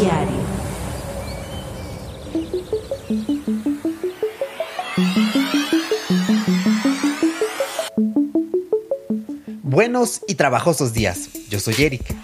Diario. Buenos y trabajosos días. Yo soy Eric.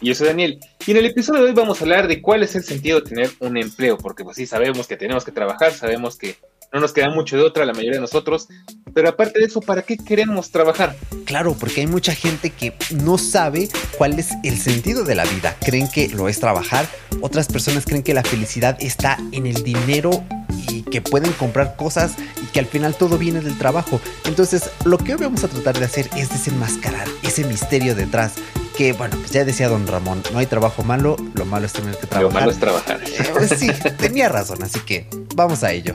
Y yo soy Daniel. Y en el episodio de hoy vamos a hablar de cuál es el sentido de tener un empleo, porque pues sí sabemos que tenemos que trabajar, sabemos que no nos queda mucho de otra la mayoría de nosotros, pero aparte de eso, ¿para qué queremos trabajar? Claro, porque hay mucha gente que no sabe cuál es el sentido de la vida. Creen que lo es trabajar, otras personas creen que la felicidad está en el dinero y que pueden comprar cosas y que al final todo viene del trabajo. Entonces, lo que hoy vamos a tratar de hacer es desenmascarar ese misterio detrás. Que bueno, pues ya decía don Ramón, no hay trabajo malo, lo malo es tener que trabajar. Lo malo es trabajar. Eh, pues sí, tenía razón, así que vamos a ello.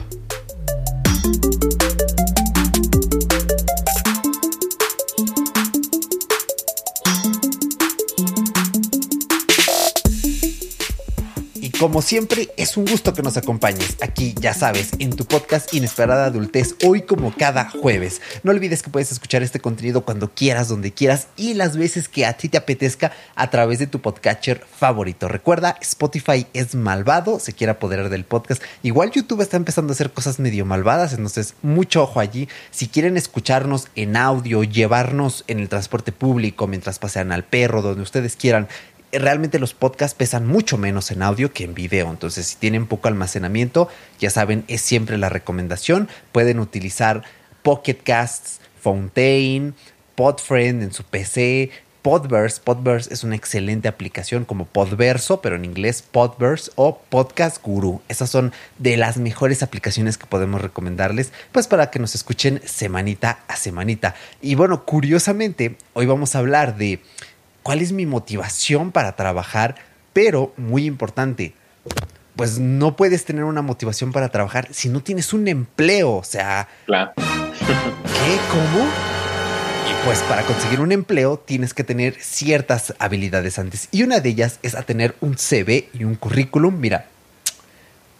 Como siempre, es un gusto que nos acompañes aquí, ya sabes, en tu podcast Inesperada Adultez, hoy como cada jueves. No olvides que puedes escuchar este contenido cuando quieras, donde quieras y las veces que a ti te apetezca a través de tu podcatcher favorito. Recuerda, Spotify es malvado, se quiere apoderar del podcast. Igual YouTube está empezando a hacer cosas medio malvadas, entonces mucho ojo allí. Si quieren escucharnos en audio, llevarnos en el transporte público mientras pasean al perro, donde ustedes quieran, realmente los podcasts pesan mucho menos en audio que en video. Entonces, si tienen poco almacenamiento, ya saben, es siempre la recomendación. Pueden utilizar Pocket Casts, Fountain, Podfriend en su PC. Podverse, Podverse es una excelente aplicación como Podverso, pero en inglés Podverse o Podcast Guru. Esas son de las mejores aplicaciones que podemos recomendarles, pues para que nos escuchen semanita a semanita. Y bueno, curiosamente, hoy vamos a hablar de cuál es mi motivación para trabajar, pero muy importante, pues no puedes tener una motivación para trabajar si no tienes un empleo, o sea... Claro. ¿Qué? ¿Cómo? Y pues para conseguir un empleo tienes que tener ciertas habilidades antes. Y una de ellas es a tener un CV y un currículum, mira,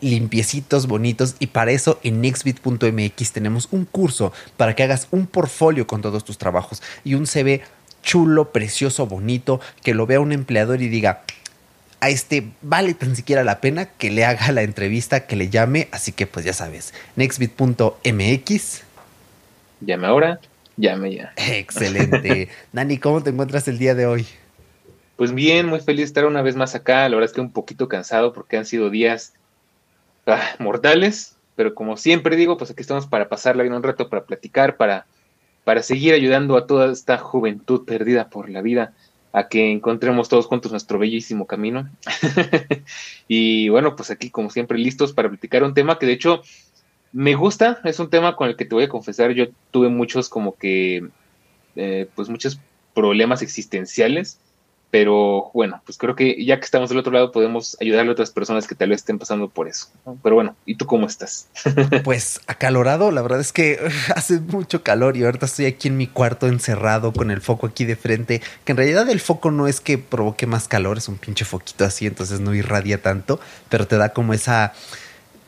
limpiecitos, bonitos. Y para eso en nextbit.mx tenemos un curso para que hagas un portfolio con todos tus trabajos y un CV chulo, precioso, bonito, que lo vea un empleador y diga, a este vale tan siquiera la pena que le haga la entrevista, que le llame. Así que pues ya sabes, nextbit.mx. Llame ahora, llame ya. Excelente. Dani, ¿cómo te encuentras el día de hoy? Pues bien, muy feliz de estar una vez más acá. La verdad es que un poquito cansado porque han sido días ah, mortales, pero como siempre digo, pues aquí estamos para pasarla bien un rato, para platicar, para para seguir ayudando a toda esta juventud perdida por la vida a que encontremos todos juntos nuestro bellísimo camino. y bueno, pues aquí como siempre listos para platicar un tema que de hecho me gusta, es un tema con el que te voy a confesar, yo tuve muchos como que, eh, pues muchos problemas existenciales pero bueno, pues creo que ya que estamos del otro lado podemos ayudarle a otras personas que tal vez estén pasando por eso. Pero bueno, ¿y tú cómo estás? pues acalorado, la verdad es que hace mucho calor y ahorita estoy aquí en mi cuarto encerrado con el foco aquí de frente, que en realidad el foco no es que provoque más calor, es un pinche foquito así, entonces no irradia tanto, pero te da como esa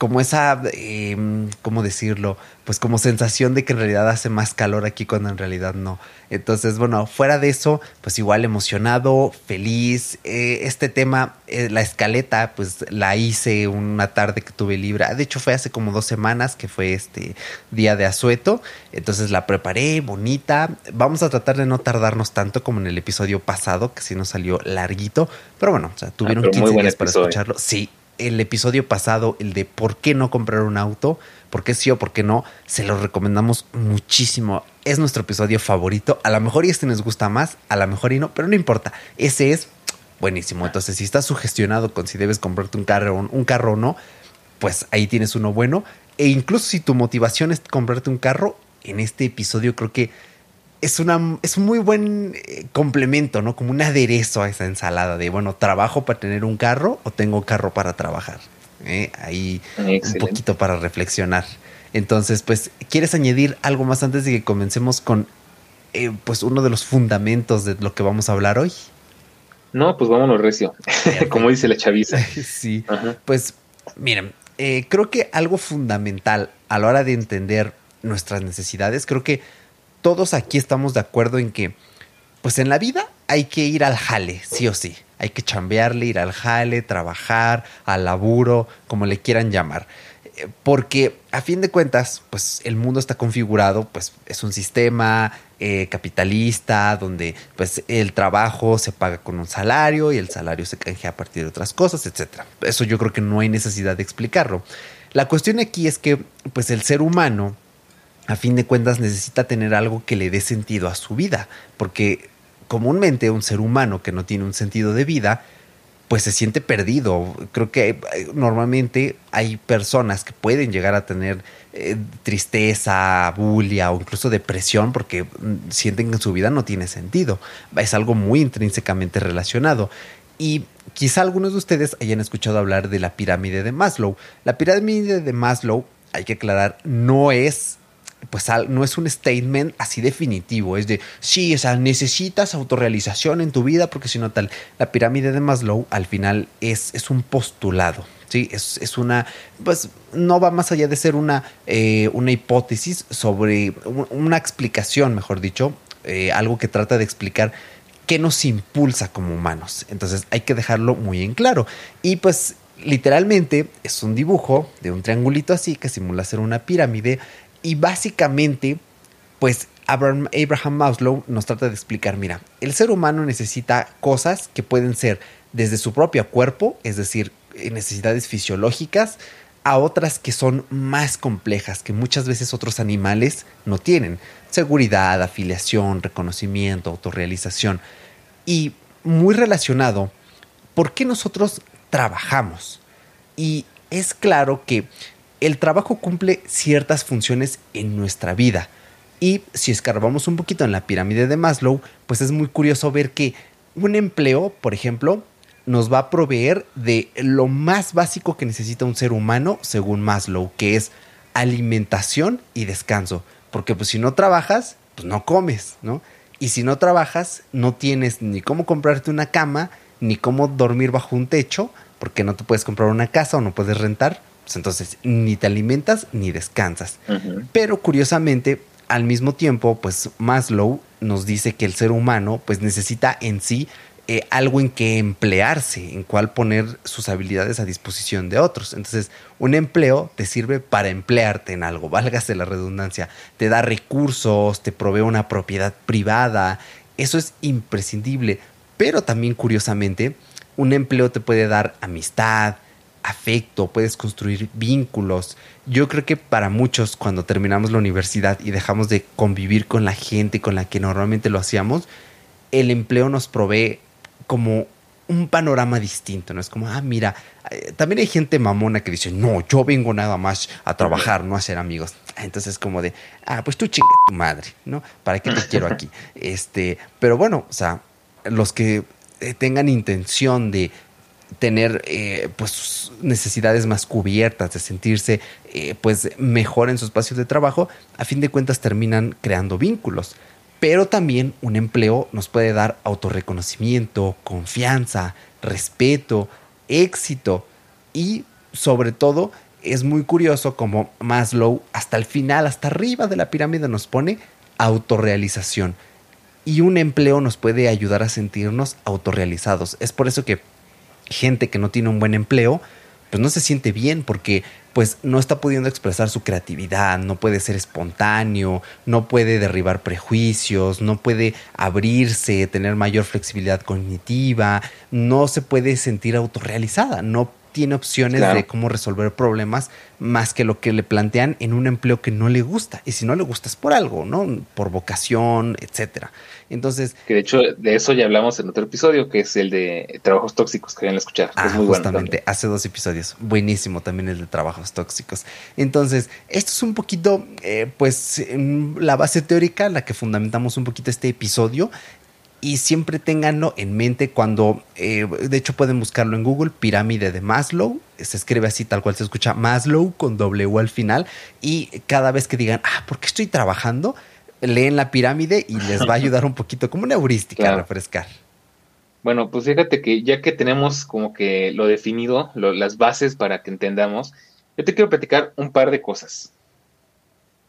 como esa, eh, ¿cómo decirlo? Pues como sensación de que en realidad hace más calor aquí cuando en realidad no. Entonces, bueno, fuera de eso, pues igual emocionado, feliz. Eh, este tema, eh, la escaleta, pues la hice una tarde que tuve libre. De hecho, fue hace como dos semanas que fue este día de asueto. Entonces la preparé, bonita. Vamos a tratar de no tardarnos tanto como en el episodio pasado, que sí nos salió larguito. Pero bueno, o sea, tuvieron ah, 15 días para escucharlo. Sí, el episodio pasado, el de por qué no comprar un auto, por qué sí o por qué no, se lo recomendamos muchísimo. Es nuestro episodio favorito. A lo mejor y este nos gusta más, a lo mejor y no, pero no importa. Ese es buenísimo. Entonces, si estás sugestionado con si debes comprarte un carro, un carro o no, pues ahí tienes uno bueno. E incluso si tu motivación es comprarte un carro, en este episodio creo que es, una, es un muy buen eh, complemento, ¿no? Como un aderezo a esa ensalada de, bueno, ¿trabajo para tener un carro o tengo carro para trabajar? ¿Eh? Ahí un poquito para reflexionar. Entonces, pues, ¿quieres añadir algo más antes de que comencemos con, eh, pues, uno de los fundamentos de lo que vamos a hablar hoy? No, pues vámonos recio, como dice la chaviza. sí, pues, miren, creo que algo fundamental a la hora de entender nuestras necesidades, creo que todos aquí estamos de acuerdo en que, pues en la vida hay que ir al jale, sí o sí. Hay que chambearle, ir al jale, trabajar, al laburo, como le quieran llamar. Eh, porque a fin de cuentas, pues el mundo está configurado, pues es un sistema eh, capitalista donde pues el trabajo se paga con un salario y el salario se canjea a partir de otras cosas, etc. Eso yo creo que no hay necesidad de explicarlo. La cuestión aquí es que pues el ser humano a fin de cuentas necesita tener algo que le dé sentido a su vida, porque comúnmente un ser humano que no tiene un sentido de vida, pues se siente perdido. Creo que eh, normalmente hay personas que pueden llegar a tener eh, tristeza, bulia o incluso depresión porque mm, sienten que su vida no tiene sentido. Es algo muy intrínsecamente relacionado. Y quizá algunos de ustedes hayan escuchado hablar de la pirámide de Maslow. La pirámide de Maslow, hay que aclarar, no es pues no es un statement así definitivo, es de, sí, o sea, necesitas autorrealización en tu vida porque si no tal, la pirámide de Maslow al final es, es un postulado, ¿sí? Es, es, una, pues no va más allá de ser una, eh, una hipótesis sobre, una explicación, mejor dicho, eh, algo que trata de explicar qué nos impulsa como humanos. Entonces hay que dejarlo muy en claro. Y pues literalmente es un dibujo de un triangulito así que simula ser una pirámide y básicamente, pues Abraham, Abraham Maslow nos trata de explicar, mira, el ser humano necesita cosas que pueden ser desde su propio cuerpo, es decir, necesidades fisiológicas, a otras que son más complejas, que muchas veces otros animales no tienen. Seguridad, afiliación, reconocimiento, autorrealización. Y muy relacionado, ¿por qué nosotros trabajamos? Y es claro que el trabajo cumple ciertas funciones en nuestra vida. Y si escarbamos un poquito en la pirámide de Maslow, pues es muy curioso ver que un empleo, por ejemplo, nos va a proveer de lo más básico que necesita un ser humano, según Maslow, que es alimentación y descanso. Porque pues si no trabajas, pues no comes, ¿no? Y si no trabajas, no tienes ni cómo comprarte una cama, ni cómo dormir bajo un techo, porque no te puedes comprar una casa o no puedes rentar, pues, entonces ni te alimentas ni descansas. Pero curiosamente, al mismo tiempo, pues Maslow nos dice que el ser humano pues necesita en sí eh, algo en que emplearse, en cual poner sus habilidades a disposición de otros. Entonces, un empleo te sirve para emplearte en algo, válgase la redundancia, te da recursos, te provee una propiedad privada, eso es imprescindible. Pero también, curiosamente, un empleo te puede dar amistad, afecto, puedes construir vínculos. Yo creo que para muchos cuando terminamos la universidad y dejamos de convivir con la gente con la que normalmente lo hacíamos, el empleo nos provee como un panorama distinto, ¿no? Es como, ah, mira, eh, también hay gente mamona que dice, no, yo vengo nada más a trabajar, no a ser amigos. Entonces como de, ah, pues tú chinga tu madre, ¿no? ¿Para qué te quiero aquí? Este, pero bueno, o sea, los que eh, tengan intención de tener eh, pues necesidades más cubiertas, de sentirse eh, pues mejor en su espacio de trabajo, a fin de cuentas terminan creando vínculos. Pero también un empleo nos puede dar autorreconocimiento, confianza, respeto, éxito y sobre todo es muy curioso como Maslow hasta el final, hasta arriba de la pirámide nos pone autorrealización. Y un empleo nos puede ayudar a sentirnos autorrealizados. Es por eso que gente que no tiene un buen empleo, pues no se siente bien porque pues no está pudiendo expresar su creatividad, no puede ser espontáneo, no puede derribar prejuicios, no puede abrirse, tener mayor flexibilidad cognitiva, no se puede sentir autorrealizada, no tiene opciones de cómo resolver problemas más que lo que le plantean en un empleo que no le gusta. Y si no le gusta es por algo, ¿no? Por vocación, etcétera. Entonces. Que de hecho, de eso ya hablamos en otro episodio, que es el de trabajos tóxicos, que vayan a escuchar. Ah, justamente, hace dos episodios. Buenísimo también el de trabajos tóxicos. Entonces, esto es un poquito, eh, pues, la base teórica, la que fundamentamos un poquito este episodio y siempre tenganlo en mente cuando, eh, de hecho pueden buscarlo en Google, pirámide de Maslow, se escribe así tal cual se escucha Maslow con W al final y cada vez que digan, ah, ¿por qué estoy trabajando? Leen la pirámide y les va a ayudar un poquito como una heurística a refrescar. Bueno, pues fíjate que ya que tenemos como que lo definido, las bases para que entendamos, yo te quiero platicar un par de cosas.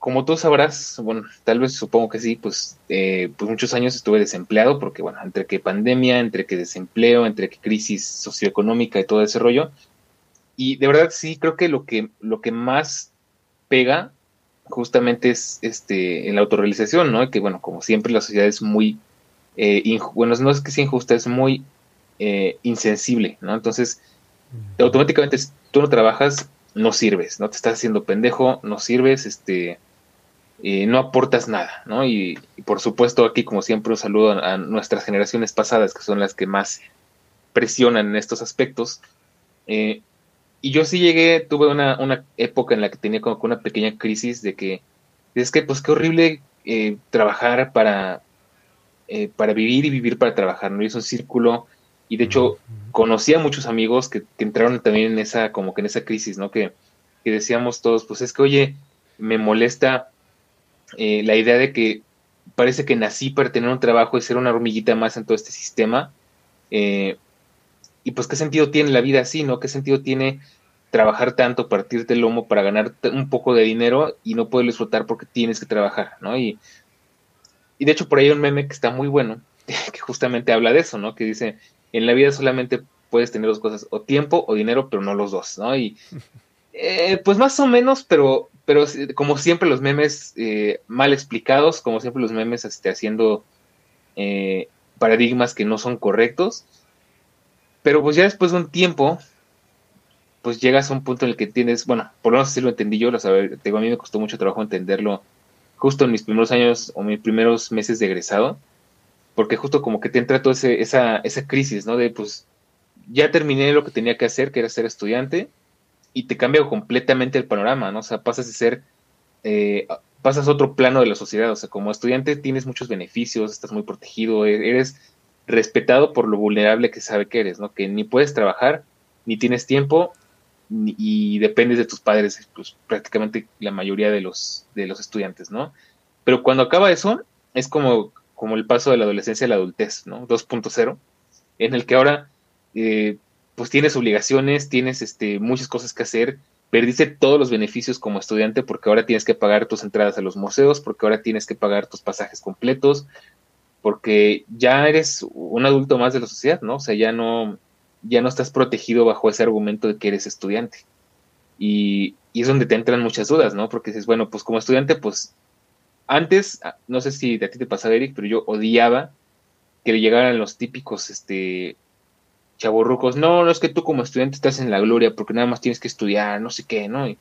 Como tú sabrás, bueno, tal vez supongo que sí, pues, eh, pues muchos años estuve desempleado porque, bueno, entre que pandemia, entre que desempleo, entre que crisis socioeconómica y todo ese rollo. Y de verdad sí, creo que lo que, lo que más pega justamente es este, en la autorrealización, ¿no? Que, bueno, como siempre la sociedad es muy, eh, bueno, no es que sea injusta, es muy eh, insensible, ¿no? Entonces, automáticamente tú no trabajas, no sirves, ¿no? Te estás haciendo pendejo, no sirves, este, eh, no aportas nada, ¿no? Y, por supuesto aquí, como siempre, un saludo a, nuestras generaciones pasadas, que son las que más presionan en estos aspectos. Eh, y yo sí llegué, tuve una, una, época en la que tenía como una pequeña crisis de que, es que, pues qué horrible eh, trabajar para, para vivir y vivir para trabajar, ¿no? Y es un círculo, y de hecho conocí a muchos amigos que, que, entraron también en esa, como que en esa crisis, ¿no? Que, que decíamos todos, pues es que, oye, me molesta eh, la idea de que parece que nací para tener un trabajo y ser una hormiguita más en todo este sistema. Eh, y pues qué sentido tiene la vida así, ¿no? ¿Qué sentido tiene trabajar tanto, partirte el lomo para ganar un poco de dinero y no poder disfrutar porque tienes que trabajar, ¿no? Y, y de hecho por ahí hay un meme que está muy bueno, que justamente habla de eso, ¿no? Que dice, en la vida solamente puedes tener dos cosas, o tiempo o dinero, pero no los dos, ¿no? Y eh, pues más o menos, pero pero como siempre los memes eh, mal explicados, como siempre los memes este, haciendo eh, paradigmas que no son correctos. Pero pues ya después de un tiempo, pues llegas a un punto en el que tienes, bueno, por lo menos así lo entendí yo, lo saber, a mí me costó mucho trabajo entenderlo justo en mis primeros años o mis primeros meses de egresado, porque justo como que te entra toda esa, esa crisis, ¿no? De pues ya terminé lo que tenía que hacer, que era ser estudiante, y te cambia completamente el panorama, ¿no? O sea, pasas de ser, eh, pasas a otro plano de la sociedad, o sea, como estudiante tienes muchos beneficios, estás muy protegido, e-, eres respetado por lo vulnerable que sabe que eres, ¿no? Que ni puedes trabajar, ni tienes tiempo, y dependes de tus padres, pues prácticamente la mayoría de los, de los estudiantes, ¿no? Pero cuando acaba eso, es como, como el paso de la adolescencia a la adultez, ¿no? 2.0, en el que ahora eh, pues tienes obligaciones, tienes este, muchas cosas que hacer, perdiste todos los beneficios como estudiante porque ahora tienes que pagar tus entradas a los museos, porque ahora tienes que pagar tus pasajes completos, porque ya eres un adulto más de la sociedad, ¿no? O sea, ya no, ya no estás protegido bajo ese argumento de que eres estudiante. Y, y es donde te entran muchas dudas, ¿no? Porque dices, bueno, pues como estudiante, pues antes, ah, no sé si a ti te pasaba, Eric, pero yo odiaba que le llegaran los típicos, este, chaborrucos, no, no es que tú como estudiante estás en la gloria porque nada más tienes que estudiar, no sé qué, ¿no?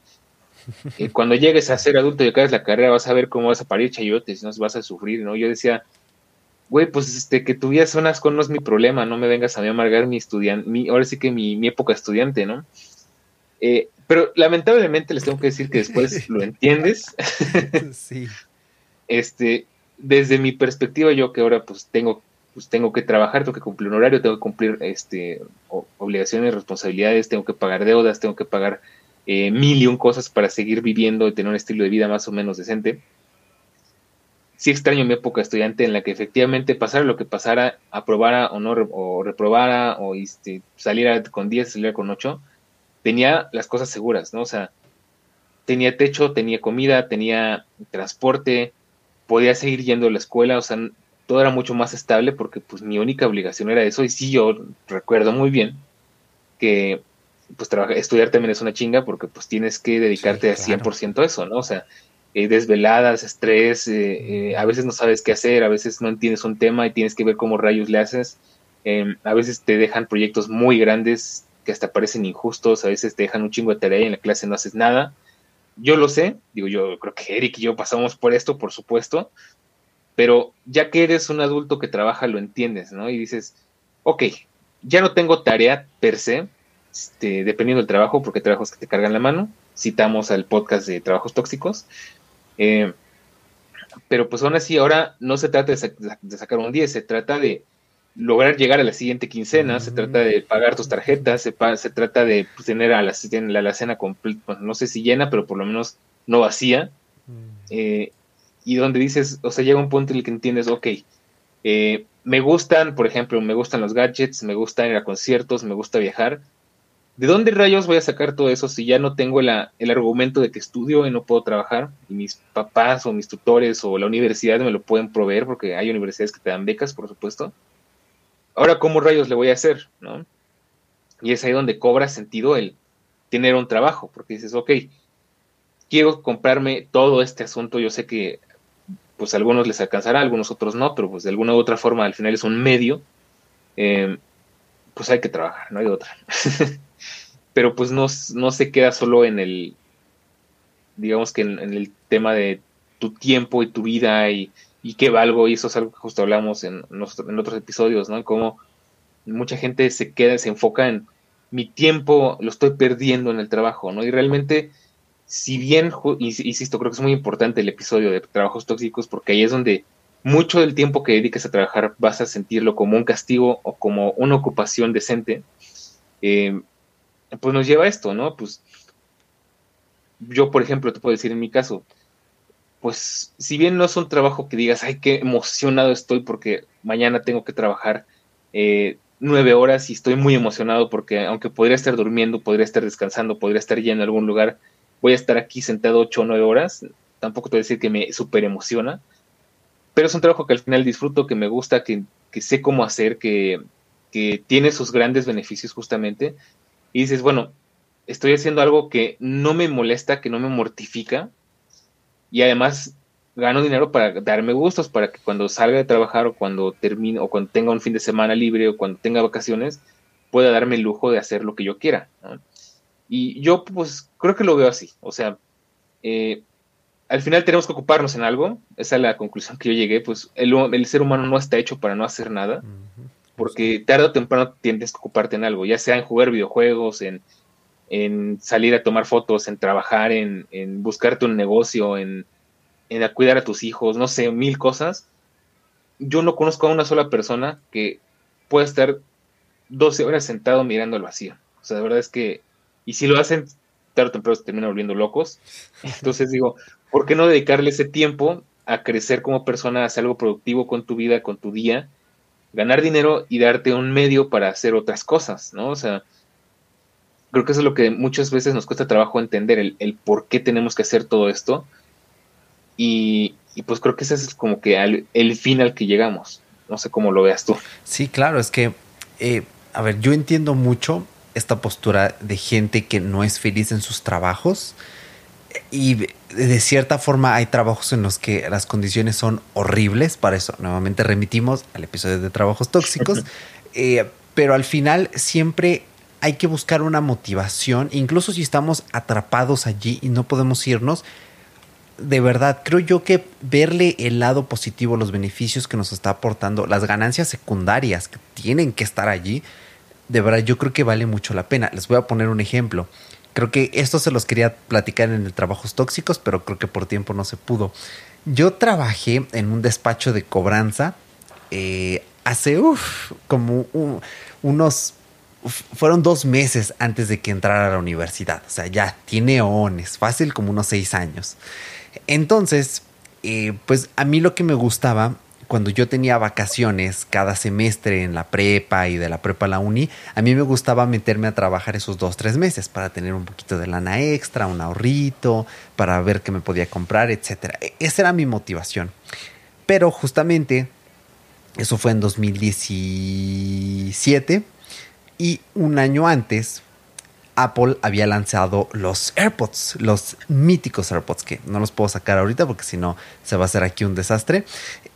Y, cuando llegues a ser adulto y acabes la carrera vas a ver cómo vas a parir chayotes, no vas a sufrir, ¿no? Yo decía, güey, pues este, que tu vida son con no es mi problema, no me vengas a mí amargar mi estudiante, mi, ahora sí que mi, mi época estudiante, ¿no? Eh, pero lamentablemente les tengo que decir que después lo entiendes. sí. Este, desde mi perspectiva, yo que ahora pues tengo pues tengo que trabajar, tengo que cumplir un horario, tengo que cumplir este, obligaciones, responsabilidades, tengo que pagar deudas, tengo que pagar eh, mil y un cosas para seguir viviendo y tener un estilo de vida más o menos decente. Sí extraño mi época estudiante en la que efectivamente pasara lo que pasara, aprobara o no, o reprobara, o este, saliera con 10, saliera con 8, tenía las cosas seguras, ¿no? O sea, tenía techo, tenía comida, tenía transporte, podía seguir yendo a la escuela, o sea, todo era mucho más estable porque pues mi única obligación era eso y sí yo recuerdo muy bien que pues trabajar, estudiar también es una chinga porque pues tienes que dedicarte sí, al 100% a eso, ¿no? O sea, eh, desveladas, estrés, eh, eh, a veces no sabes qué hacer, a veces no entiendes un tema y tienes que ver cómo rayos le haces, em, a veces te dejan proyectos muy grandes que hasta parecen injustos, a veces te dejan un chingo de tarea y en la clase no haces nada. Yo lo sé, digo yo creo que Eric y yo pasamos por esto, por supuesto, pero ya que eres un adulto que trabaja, lo entiendes, ¿no? Y dices, ok, ya no tengo tarea per se, este, dependiendo del trabajo, porque hay trabajos que te cargan la mano. Citamos al podcast de trabajos tóxicos. Eh, pero pues aún así, ahora no se trata de, sacar un 10, se trata de lograr llegar a la siguiente quincena, se trata de pagar tus tarjetas, se, trata de pues, tener a la, la, cena completa, no sé si llena, pero por lo menos no vacía. Eh, y donde dices, o sea, llega un punto en el que entiendes, ok, eh, me gustan, por ejemplo, me gustan los gadgets, me gusta ir a conciertos, me gusta viajar, ¿de dónde rayos voy a sacar todo eso si ya no tengo el argumento de que estudio y no puedo trabajar? Y mis papás o mis tutores o la universidad me lo pueden proveer porque hay universidades que te dan becas, por supuesto. Ahora, ¿cómo rayos le voy a hacer? ¿no? Y es ahí donde cobra sentido el tener un trabajo, porque dices, ok, quiero comprarme todo este asunto, yo sé que pues algunos les alcanzará, algunos otros no, pero pues de alguna u otra forma al final es un medio, eh, pues hay que trabajar, no hay otra. pero pues no, no, se queda solo en el, digamos que en, el tema de tu tiempo y tu vida y, y, qué valgo, y eso es algo que justo hablamos en, en otros episodios, ¿no? Como mucha gente se queda, se enfoca en mi tiempo lo estoy perdiendo en el trabajo, ¿no? Y realmente, si bien, insisto, creo que es muy importante el episodio de trabajos tóxicos porque ahí es donde mucho del tiempo que dediques a trabajar vas a sentirlo como un castigo o como una ocupación decente, eh, pues nos lleva a esto, ¿no? Pues yo, por ejemplo, te puedo decir en mi caso, pues si bien no es un trabajo que digas, ay, qué emocionado estoy porque mañana tengo que trabajar eh, nueve horas y estoy muy emocionado porque aunque podría estar durmiendo, podría estar descansando, podría estar ya en algún lugar, voy a estar aquí sentado ocho o nueve horas. Tampoco te voy a decir que me súper emociona, pero es un trabajo que al final disfruto, que me gusta, que, sé cómo hacer, que, que tiene sus grandes beneficios justamente. Y dices, bueno, estoy haciendo algo que no me molesta, que no me mortifica, y además gano dinero para darme gustos, para que cuando salga de trabajar o cuando termine o cuando tenga un fin de semana libre o cuando tenga vacaciones, pueda darme el lujo de hacer lo que yo quiera. Y yo pues creo que lo veo así. O sea, eh, al final tenemos que ocuparnos en algo. Esa es la conclusión que yo llegué. Pues el, el ser humano no está hecho para no hacer nada. Porque tarde o temprano tienes que ocuparte en algo, ya sea en jugar videojuegos, en, en salir a tomar fotos, en trabajar, en, en buscarte un negocio, en, en cuidar a tus hijos, no sé, mil cosas. Yo no conozco a una sola persona que pueda estar 12 horas sentado mirando al vacío. O sea, de verdad es que, y si lo hacen, tarde o temprano se terminan volviendo locos. Entonces digo, ¿por qué no dedicarle ese tiempo a crecer como persona, a hacer algo productivo con tu vida, con tu día, ganar dinero y darte un medio para hacer otras cosas, ¿no? O sea, creo que eso es lo que muchas veces nos cuesta trabajo entender, el, el por qué tenemos que hacer todo esto y, pues creo que ese es como que el fin al que llegamos. No sé cómo lo veas tú. Sí, claro, es que, eh, a ver, yo entiendo mucho esta postura de gente que no es feliz en sus trabajos. Y de cierta forma hay trabajos en los que las condiciones son horribles, para eso nuevamente remitimos al episodio de trabajos tóxicos, eh, pero al final siempre hay que buscar una motivación, incluso si estamos atrapados allí y no podemos irnos, de verdad, creo yo que verle el lado positivo, los beneficios que nos está aportando, las ganancias secundarias que tienen que estar allí, de verdad yo creo que vale mucho la pena. Les voy a poner un ejemplo. Creo que esto se los quería platicar en el Trabajos Tóxicos, pero creo que por tiempo no se pudo. Yo trabajé en un despacho de cobranza eh, hace como unos fueron dos meses antes de que entrara a la universidad. O sea, ya tiene ones, fácil como unos seis años. Entonces, eh, pues a mí lo que me gustaba cuando yo tenía vacaciones cada semestre en la prepa y de la prepa a la uni, a mí me gustaba meterme a trabajar esos dos, tres meses para tener un poquito de lana extra, un ahorrito, para ver qué me podía comprar, etc. E, esa era mi motivación. Pero justamente, eso fue en 2017 y un año antes Apple había lanzado los AirPods, los míticos AirPods, que no los puedo sacar ahorita porque si no se va a hacer aquí un desastre.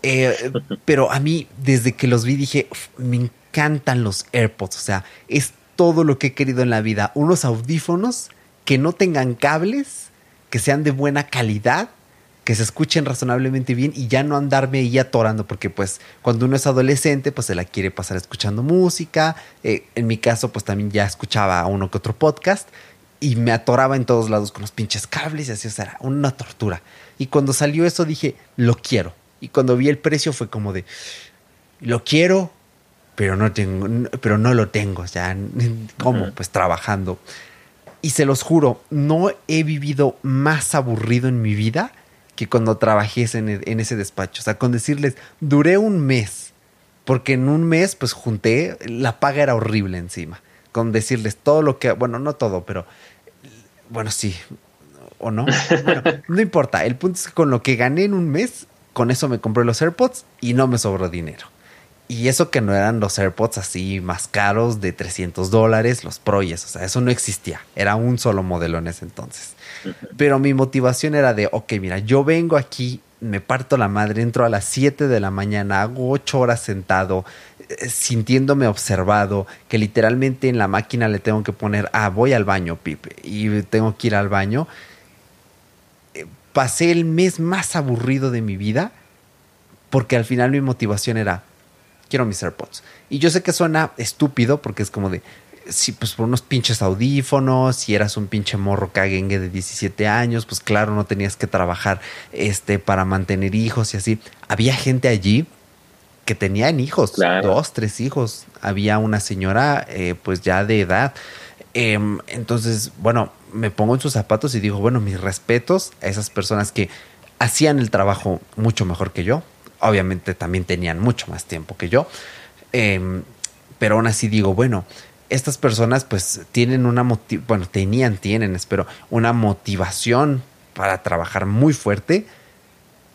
Eh, pero a mí, desde que los vi, dije, me encantan los AirPods. O sea, es todo lo que he querido en la vida. Unos audífonos que no tengan cables, que sean de buena calidad que se escuchen razonablemente bien y ya no andarme ahí atorando, porque pues cuando uno es adolescente, pues se la quiere pasar escuchando música. Eh, en mi caso, pues también ya escuchaba a uno que otro podcast y me atoraba en todos lados con los pinches cables y así, o sea, era una tortura. Y cuando salió eso dije, lo quiero. Y cuando vi el precio fue como de, lo quiero, pero no tengo, pero no lo tengo, o sea, ¿cómo? Pues trabajando. Y se los juro, no he vivido más aburrido en mi vida que cuando trabajé en, ese despacho. O sea, con decirles, duré un mes, porque en un mes pues junté, la paga era horrible encima. con decirles todo lo que, bueno, no todo, pero bueno, sí, o no. Bueno, no importa, el punto es que con lo que gané en un mes, con eso me compré los AirPods y no me sobró dinero. Y eso que no eran los AirPods así más caros de 300 dólares, los Proyes, o sea, eso no existía, era un solo modelo en ese entonces. Pero mi motivación era de, ok, mira, yo vengo aquí, me parto la madre, entro a las 7 de la mañana, hago 8 horas sentado, eh, sintiéndome observado, que literalmente en la máquina le tengo que poner, ah, voy al baño, Pipe, y tengo que ir al baño. Eh, pasé el mes más aburrido de mi vida porque al final mi motivación era, quiero mis AirPods. Y yo sé que suena estúpido porque es como de, si pues por unos pinches audífonos, si eras un pinche morro caguengue de 17 años, pues claro, no tenías que trabajar este para mantener hijos y así. Había gente allí que tenían hijos, dos, tres hijos. Había una señora eh, pues ya de edad. Em, entonces, bueno, me pongo en sus zapatos y digo, bueno, mis respetos a esas personas que hacían el trabajo mucho mejor que yo, obviamente también tenían mucho más tiempo que yo. Em, pero aún así digo, bueno, estas personas pues tienen una bueno, tenían, tienen, espero, una motivación para trabajar muy fuerte.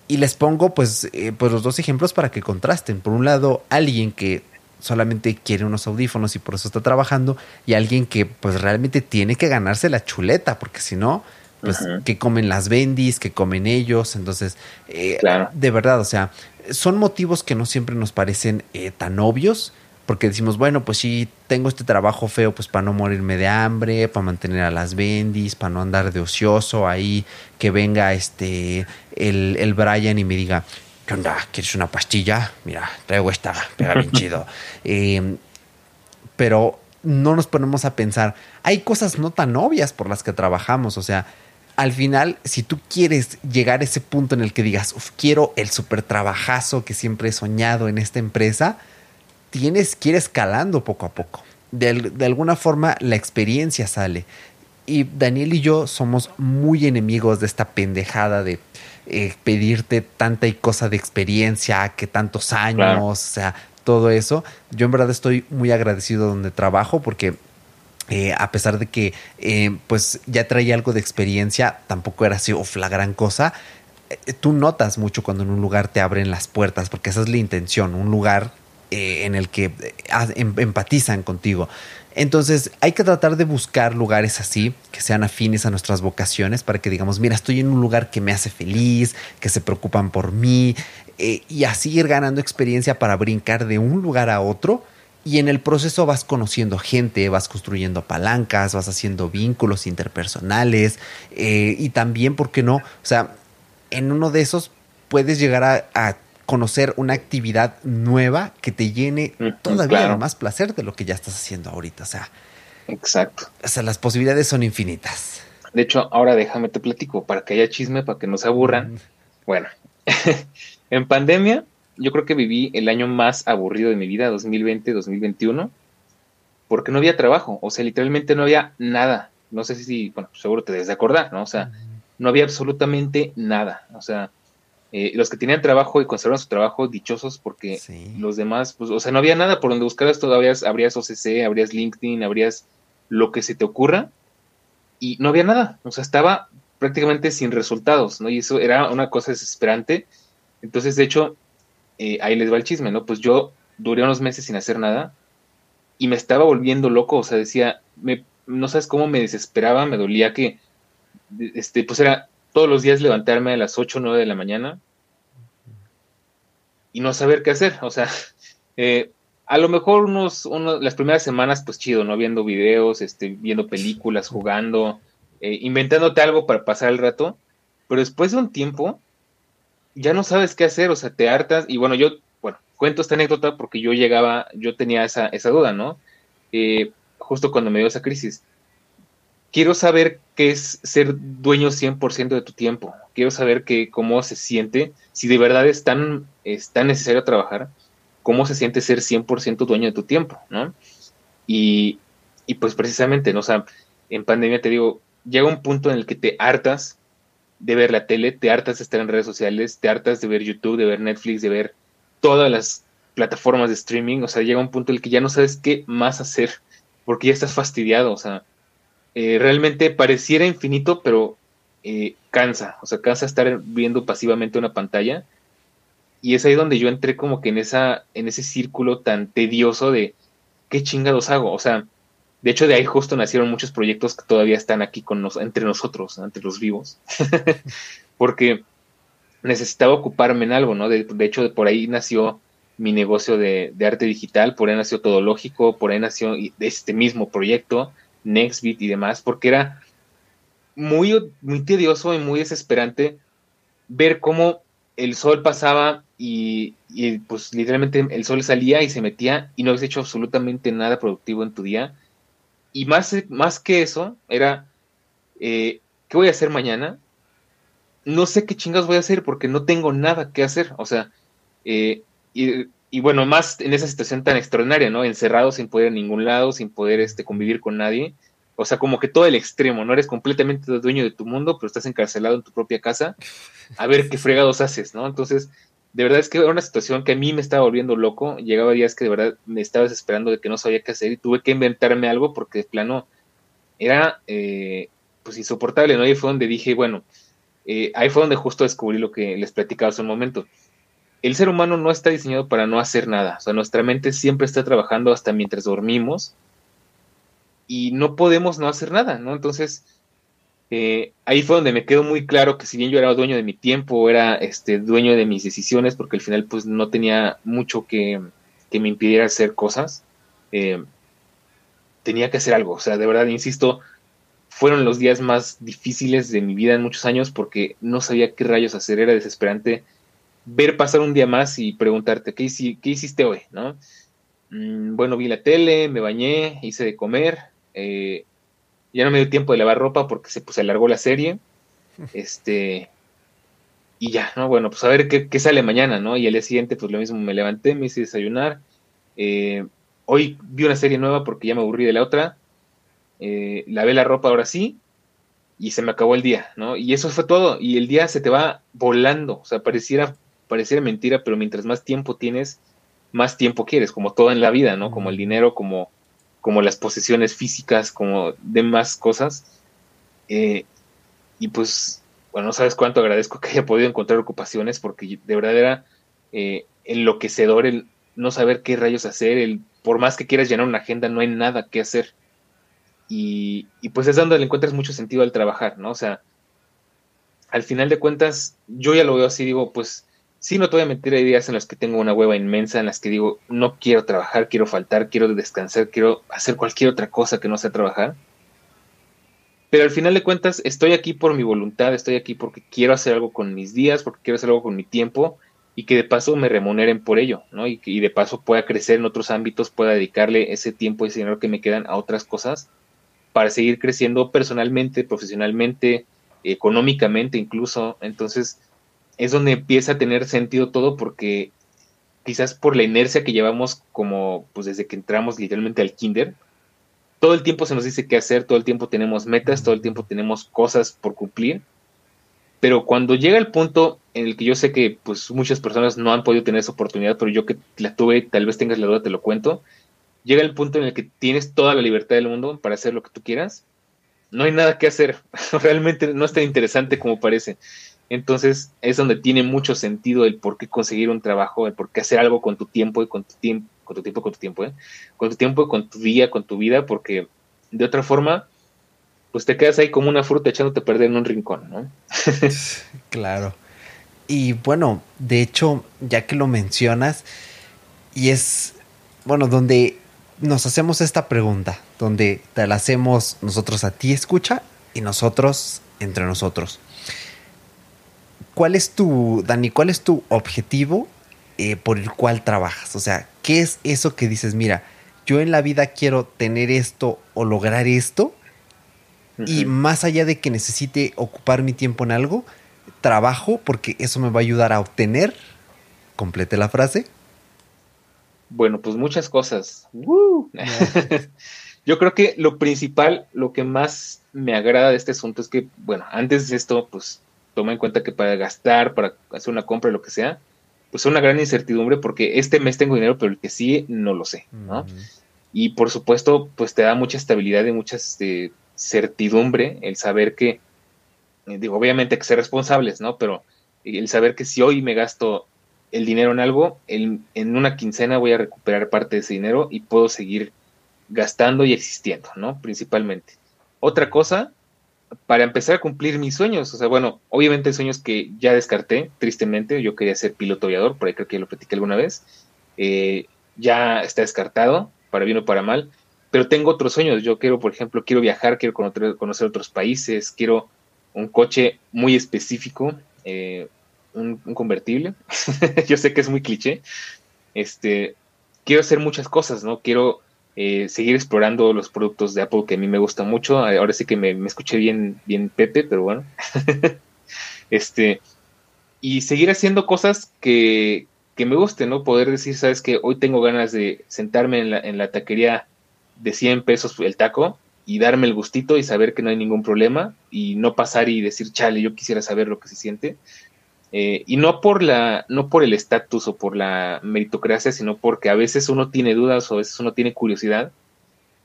Y les pongo pues, eh, pues los dos ejemplos para que contrasten. Por un lado, alguien que solamente quiere unos audífonos y por eso está trabajando, y alguien que pues realmente tiene que ganarse la chuleta, porque si no, pues que comen las bendis, que comen ellos, entonces, eh, de verdad, o sea, son motivos que no siempre nos parecen eh, tan obvios, porque decimos, bueno, pues sí, tengo este trabajo feo, pues para no morirme de hambre, para mantener a las bendis, para no andar de ocioso ahí, que venga este, el, el Brian y me diga, ¿qué onda? ¿Quieres una pastilla? Mira, traigo esta, pega bien chido. Em, pero no nos ponemos a pensar, hay cosas no tan obvias por las que trabajamos, o sea, al final, si tú quieres llegar a ese punto en el que digas, Uf, quiero el super trabajazo que siempre he soñado en esta empresa, tienes que ir escalando poco a poco. De, alguna forma, la experiencia sale. Y Daniel y yo somos muy enemigos de esta pendejada de eh, pedirte tanta y cosa de experiencia, que tantos años, o sea, todo eso. Yo en verdad estoy muy agradecido donde trabajo porque eh, a pesar de que eh, pues ya traía algo de experiencia, tampoco era así, uf, la gran cosa. Tú notas mucho cuando en un lugar te abren las puertas, porque esa es la intención, un lugar en el que em, empatizan contigo. Entonces hay que tratar de buscar lugares así, que sean afines a nuestras vocaciones, para que digamos, mira, estoy en un lugar que me hace feliz, que se preocupan por mí, y así ir ganando experiencia para brincar de un lugar a otro y en el proceso vas conociendo gente, vas construyendo palancas, vas haciendo vínculos interpersonales eh, y también, ¿por qué no? O sea, en uno de esos puedes llegar a, conocer una actividad nueva que te llene todavía más placer de lo que ya estás haciendo ahorita. O sea, exacto. O sea, las posibilidades son infinitas. De hecho, ahora déjame te platico para que haya chisme, para que no se aburran. Bueno, en pandemia yo creo que viví el año más aburrido de mi vida, 2020-2021, porque no había trabajo, o sea, literalmente no había nada. No sé si, bueno, seguro te debes de acordar, ¿no? O sea, no había absolutamente nada. O sea, eh, los que tenían trabajo y conservaron su trabajo, dichosos, porque los demás, pues, o sea, no había nada por donde buscaras todavía, habrías OCC, habrías LinkedIn, habrías lo que se te ocurra, y no había nada. O sea, estaba prácticamente sin resultados, ¿no? Y eso era una cosa desesperante. Entonces, de hecho, eh, ahí les va el chisme, ¿no? Pues yo duré unos meses sin hacer nada y me estaba volviendo loco, o sea, decía, me, no sabes cómo me desesperaba, me dolía que, este, pues era todos los días levantarme a las 8 o 9 de la mañana y no saber qué hacer, o sea, eh, a lo mejor unos, las primeras semanas, pues chido, ¿no? Viendo videos, este, viendo películas, jugando, eh, inventándote algo para pasar el rato, pero después de un tiempo, ya no sabes qué hacer, o sea, te hartas. Y bueno, yo, bueno, cuento esta anécdota porque yo llegaba, yo tenía esa, esa duda, ¿no? Eh, justo cuando me dio esa crisis. Quiero saber qué es ser dueño 100% de tu tiempo. Quiero saber que, cómo se siente, si de verdad es tan, es tan necesario trabajar, cómo se siente ser 100% dueño de tu tiempo, ¿no? Y, y pues precisamente. O sea, en pandemia te digo, llega un punto en el que te hartas de ver la tele, te hartas de estar en redes sociales, te hartas de ver YouTube, de ver Netflix, de ver todas las plataformas de streaming, o sea, llega un punto en el que ya no sabes qué más hacer, porque ya estás fastidiado, o sea, eh, realmente pareciera infinito, pero eh, cansa, o sea, cansa estar viendo pasivamente una pantalla. Y es ahí donde yo entré como que en, esa, en ese círculo tan tedioso de qué chingados hago. O sea, de hecho de ahí justo nacieron muchos proyectos que todavía están aquí con entre nosotros, entre los vivos. Porque necesitaba ocuparme en algo, ¿no? De, hecho, por ahí nació mi negocio de, de, arte digital, por ahí nació Todo Lógico, por ahí nació este mismo proyecto, Nextbit y demás, porque era muy, muy tedioso y muy desesperante ver cómo el sol pasaba y, pues literalmente el sol salía y se metía y no habías hecho absolutamente nada productivo en tu día. Y más, más que eso, era, eh, ¿qué voy a hacer mañana? No sé qué chingados voy a hacer porque no tengo nada que hacer. O sea, eh, y, y, bueno, más en esa situación tan extraordinaria, ¿no? Encerrado sin poder a ningún lado, sin poder este, convivir con nadie. O sea, como que todo el extremo, no eres completamente dueño de tu mundo, pero estás encarcelado en tu propia casa. A ver qué fregados haces, ¿no? Entonces, de verdad es que era una situación que a mí me estaba volviendo loco. Llegaba días que de verdad me estaba desesperando de que no sabía qué hacer y tuve que inventarme algo porque de plano era eh, pues insoportable, ¿no? Y fue donde dije, bueno, eh, ahí fue donde justo descubrí lo que les platicaba hace un momento. El ser humano no está diseñado para no hacer nada. O sea, nuestra mente siempre está trabajando hasta mientras dormimos y no podemos no hacer nada, ¿no? Entonces, eh, ahí fue donde me quedó muy claro que si bien yo era dueño de mi tiempo, era este, dueño de mis decisiones, porque al final pues no tenía mucho que, me impidiera hacer cosas, eh, tenía que hacer algo, o sea, de verdad, insisto, fueron los días más difíciles de mi vida en muchos años porque no sabía qué rayos hacer, era desesperante ver pasar un día más y preguntarte, ¿qué, qué hiciste hoy? ¿no? Mm, bueno, vi la tele, me bañé, hice de comer, eh, ya no me dio tiempo de lavar ropa porque se pues, alargó la serie. Este. Y ya, ¿no? Bueno, pues a ver qué, sale mañana, ¿no? Y el día siguiente, pues lo mismo, me levanté, me hice desayunar. Eh, hoy vi una serie nueva porque ya me aburrí de la otra. Eh, lavé la ropa ahora sí. Y se me acabó el día, ¿no? Y eso fue todo. Y el día se te va volando. O sea, pareciera, pareciera mentira, pero mientras más tiempo tienes, más tiempo quieres, como todo en la vida, ¿no? Como el dinero, como como las posesiones físicas, como demás cosas. Eh, y pues, bueno, no sabes cuánto agradezco que haya podido encontrar ocupaciones, porque de verdad era eh, enloquecedor el no saber qué rayos hacer, el por más que quieras llenar una agenda, no hay nada que hacer. Y, y pues es donde le encuentras mucho sentido al trabajar, ¿no? O sea, al final de cuentas, yo ya lo veo así, digo, pues Sí, no te voy a mentir, hay días en los que tengo una hueva inmensa, en las que digo, no quiero trabajar, quiero faltar, quiero descansar, quiero hacer cualquier otra cosa que no sea trabajar. Pero al final de cuentas, estoy aquí por mi voluntad, estoy aquí porque quiero hacer algo con mis días, porque quiero hacer algo con mi tiempo y que de paso me remuneren por ello, ¿no? Y que de paso pueda crecer en otros ámbitos, pueda dedicarle ese tiempo y ese dinero que me quedan a otras cosas para seguir creciendo personalmente, profesionalmente, económicamente incluso. Entonces, es donde empieza a tener sentido todo porque quizás por la inercia que llevamos como pues desde que entramos literalmente al kinder, todo el tiempo se nos dice qué hacer, todo el tiempo tenemos metas, todo el tiempo tenemos cosas por cumplir, pero cuando llega el punto en el que yo sé que pues muchas personas no han podido tener esa oportunidad, pero yo que la tuve, tal vez tengas la duda, te lo cuento, llega el punto en el que tienes toda la libertad del mundo para hacer lo que tú quieras, no hay nada que hacer, realmente no es tan interesante como parece. Entonces es donde tiene mucho sentido el por qué conseguir un trabajo, el por qué hacer algo con tu tiempo y con tu tiempo, con tu tiempo, con tu tiempo, ¿eh? con tu tiempo, con tu día, con tu vida, porque de otra forma, pues te quedas ahí como una fruta echándote a perder en un rincón, ¿no? claro. Y bueno, de hecho, ya que lo mencionas, y es, bueno, donde nos hacemos esta pregunta, donde te la hacemos nosotros a ti, escucha, y nosotros entre nosotros. ¿Cuál es tu, Dani, cuál es tu objetivo eh, por el cual trabajas? O sea, ¿qué es eso que dices, mira, yo en la vida quiero tener esto o lograr esto? Y más allá de que necesite ocupar mi tiempo en algo, trabajo porque eso me va a ayudar a obtener. Complete la frase. Bueno, pues muchas cosas. Yo creo que lo principal, lo que más me agrada de este asunto es que, bueno, antes de esto, pues toma en cuenta que para gastar, para hacer una compra, lo que sea, pues es una gran incertidumbre porque este mes tengo dinero, pero el que sigue no lo sé, ¿no? y por supuesto, pues te da mucha estabilidad y mucha este, certidumbre el saber que, eh, digo, obviamente hay que ser responsables, ¿no? Pero el saber que si hoy me gasto el dinero en algo, en una quincena voy a recuperar parte de ese dinero y puedo seguir gastando y existiendo, ¿no? Principalmente. Otra cosa, para empezar a cumplir mis sueños, o sea, bueno, obviamente hay sueños que ya descarté, tristemente, yo quería ser piloto aviador, por ahí creo que lo platiqué alguna vez, eh, ya está descartado, para bien o para mal, pero tengo otros sueños, yo quiero, por ejemplo, quiero viajar, quiero conocer, otros países, quiero un coche muy específico, eh, un, convertible. Yo sé que es muy cliché. Este, quiero hacer muchas cosas, ¿no? Quiero eh, seguir explorando los productos de Apple que a mí me gustan mucho. Ahora sí que me, escuché bien, bien Pepe, pero bueno. este, y seguir haciendo cosas que, que me gusten, ¿no? Poder decir, sabes que hoy tengo ganas de sentarme en la, en la taquería de 100 pesos el taco y darme el gustito y saber que no hay ningún problema y no pasar y decir, chale, yo quisiera saber lo que se siente. Eh, y no por la, no por el estatus o por la meritocracia, sino porque a veces uno tiene dudas o a veces uno tiene curiosidad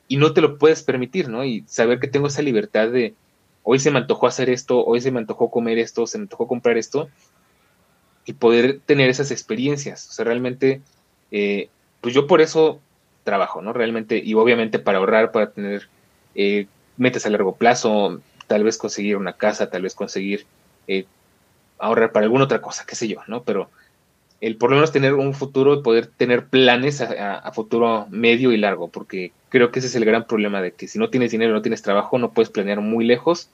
y no te lo puedes permitir, ¿no? Y saber que tengo esa libertad de hoy se me antojó hacer esto, hoy se me antojó comer esto, se me antojó comprar esto, y poder tener esas experiencias. O sea, realmente, eh, pues yo por eso trabajo, ¿no? Realmente, y obviamente para ahorrar, para tener eh, metas a largo plazo, tal vez conseguir una casa, tal vez conseguir eh, ahorrar para alguna otra cosa, qué sé yo, ¿no? Pero el por lo menos tener un futuro poder tener planes a, futuro medio y largo, porque creo que ese es el gran problema de que si no tienes dinero, no tienes trabajo, no puedes planear muy lejos,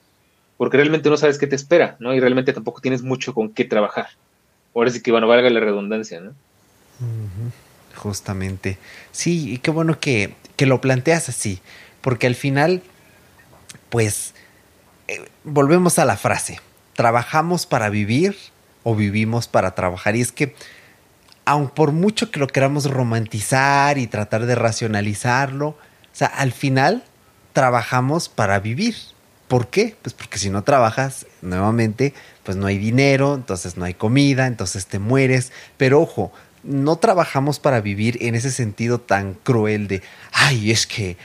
porque realmente no sabes qué te espera, ¿no? Y realmente tampoco tienes mucho con qué trabajar. Ahora sí que, bueno, valga la redundancia, ¿no? Justamente. Sí, y qué bueno que, que lo planteas así, porque al final, pues, eh, volvemos a la frase, ¿trabajamos para vivir o vivimos para trabajar? Y es que, aun por mucho que lo queramos romantizar y tratar de racionalizarlo, o sea, al final trabajamos para vivir. ¿Por qué? Pues porque si no trabajas, nuevamente, pues no hay dinero, entonces no hay comida, entonces te mueres. Pero ojo, no trabajamos para vivir en ese sentido tan cruel de, ay, es que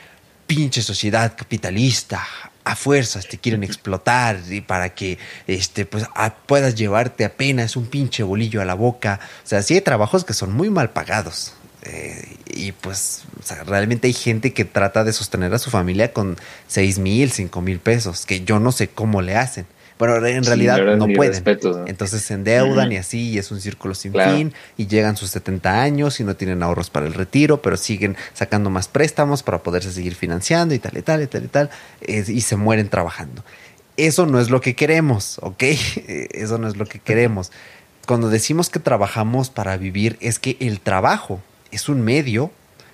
pinche sociedad capitalista, a fuerzas te quieren explotar y para que este pues puedas llevarte apenas un pinche bolillo a la boca. O sea, sí hay trabajos que son muy mal pagados. Eh, y pues realmente hay gente que trata de sostener a su familia con seis mil, cinco mil pesos, que yo no sé cómo le hacen. Bueno, en realidad no pueden. Entonces se endeudan y así, y es un círculo sin fin, y llegan sus 70 años y no tienen ahorros para el retiro, pero siguen sacando más préstamos para poderse seguir financiando y tal y tal y tal y tal, y se mueren trabajando. Eso no es lo que queremos, ¿ok? Eso no es lo que queremos. Cuando decimos que trabajamos para vivir, es que el trabajo es un medio,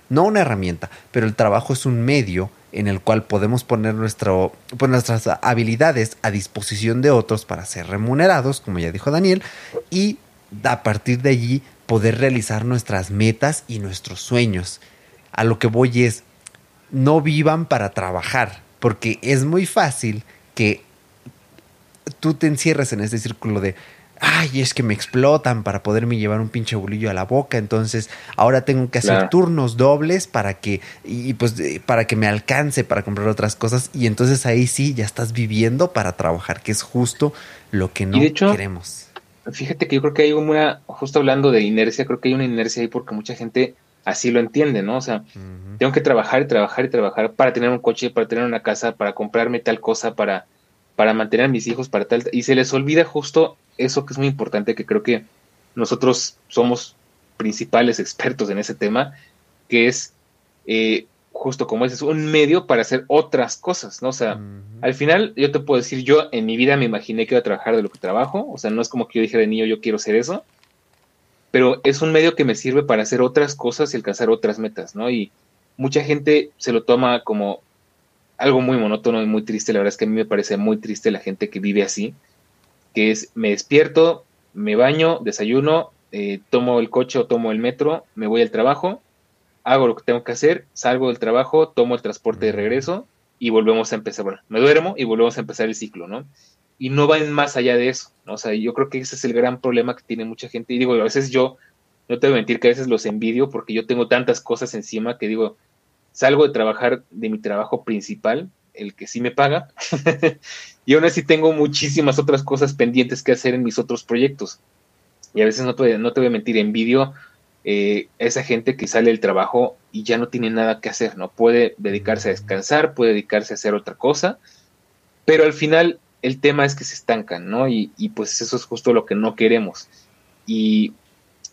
no una herramienta, pero el trabajo es un medio en el cual podemos poner pues nuestras habilidades a disposición de otros para ser remunerados, como ya dijo Daniel, y a partir de allí poder realizar nuestras metas y nuestros sueños. A lo que voy es, no vivan para trabajar, porque es muy fácil que tú te encierres en ese círculo de, ay, es que me explotan para poderme llevar un pinche bolillo a la boca, entonces ahora tengo que hacer turnos dobles para que, y pues para que me alcance para comprar otras cosas, y entonces ahí sí ya estás viviendo para trabajar, que es justo lo que no queremos. Fíjate que yo creo que hay una, justo hablando de inercia, creo que hay una inercia ahí porque mucha gente así lo entiende, ¿no? O sea, tengo que trabajar y trabajar y trabajar para tener un coche, para tener una casa, para comprarme tal cosa, para, para mantener a mis hijos, para tal, y se les olvida justo eso que es muy importante, que creo que nosotros somos principales expertos en ese tema, que es eh, justo como dices, un medio para hacer otras cosas, ¿no? O sea, al final yo te puedo decir, yo en mi vida me imaginé que iba a trabajar de lo que trabajo, o sea, no es como que yo dije de niño, yo quiero ser eso, pero es un medio que me sirve para hacer otras cosas y alcanzar otras metas, ¿no? Y mucha gente se lo toma como algo muy monótono y muy triste, la verdad es que a mí me parece muy triste la gente que vive así, que es me despierto, me baño, desayuno, eh, tomo el coche o tomo el metro, me voy al trabajo, hago lo que tengo que hacer, salgo del trabajo, tomo el transporte de regreso y volvemos a empezar, bueno, me duermo y volvemos a empezar el ciclo, ¿no? Y no van más allá de eso, ¿no? O sea, yo creo que ese es el gran problema que tiene mucha gente. Y digo, a veces yo, no te voy a mentir que a veces los envidio porque yo tengo tantas cosas encima que digo, salgo de trabajar de mi trabajo principal, el que sí me paga, y aún así tengo muchísimas otras cosas pendientes que hacer en mis otros proyectos. Y a veces no te, no te voy a mentir, envidio eh, esa gente que sale del trabajo y ya no tiene nada que hacer, ¿no? Puede dedicarse a descansar, puede dedicarse a hacer otra cosa, pero al final el tema es que se estancan, ¿no? Y, y pues eso es justo lo que no queremos. Y,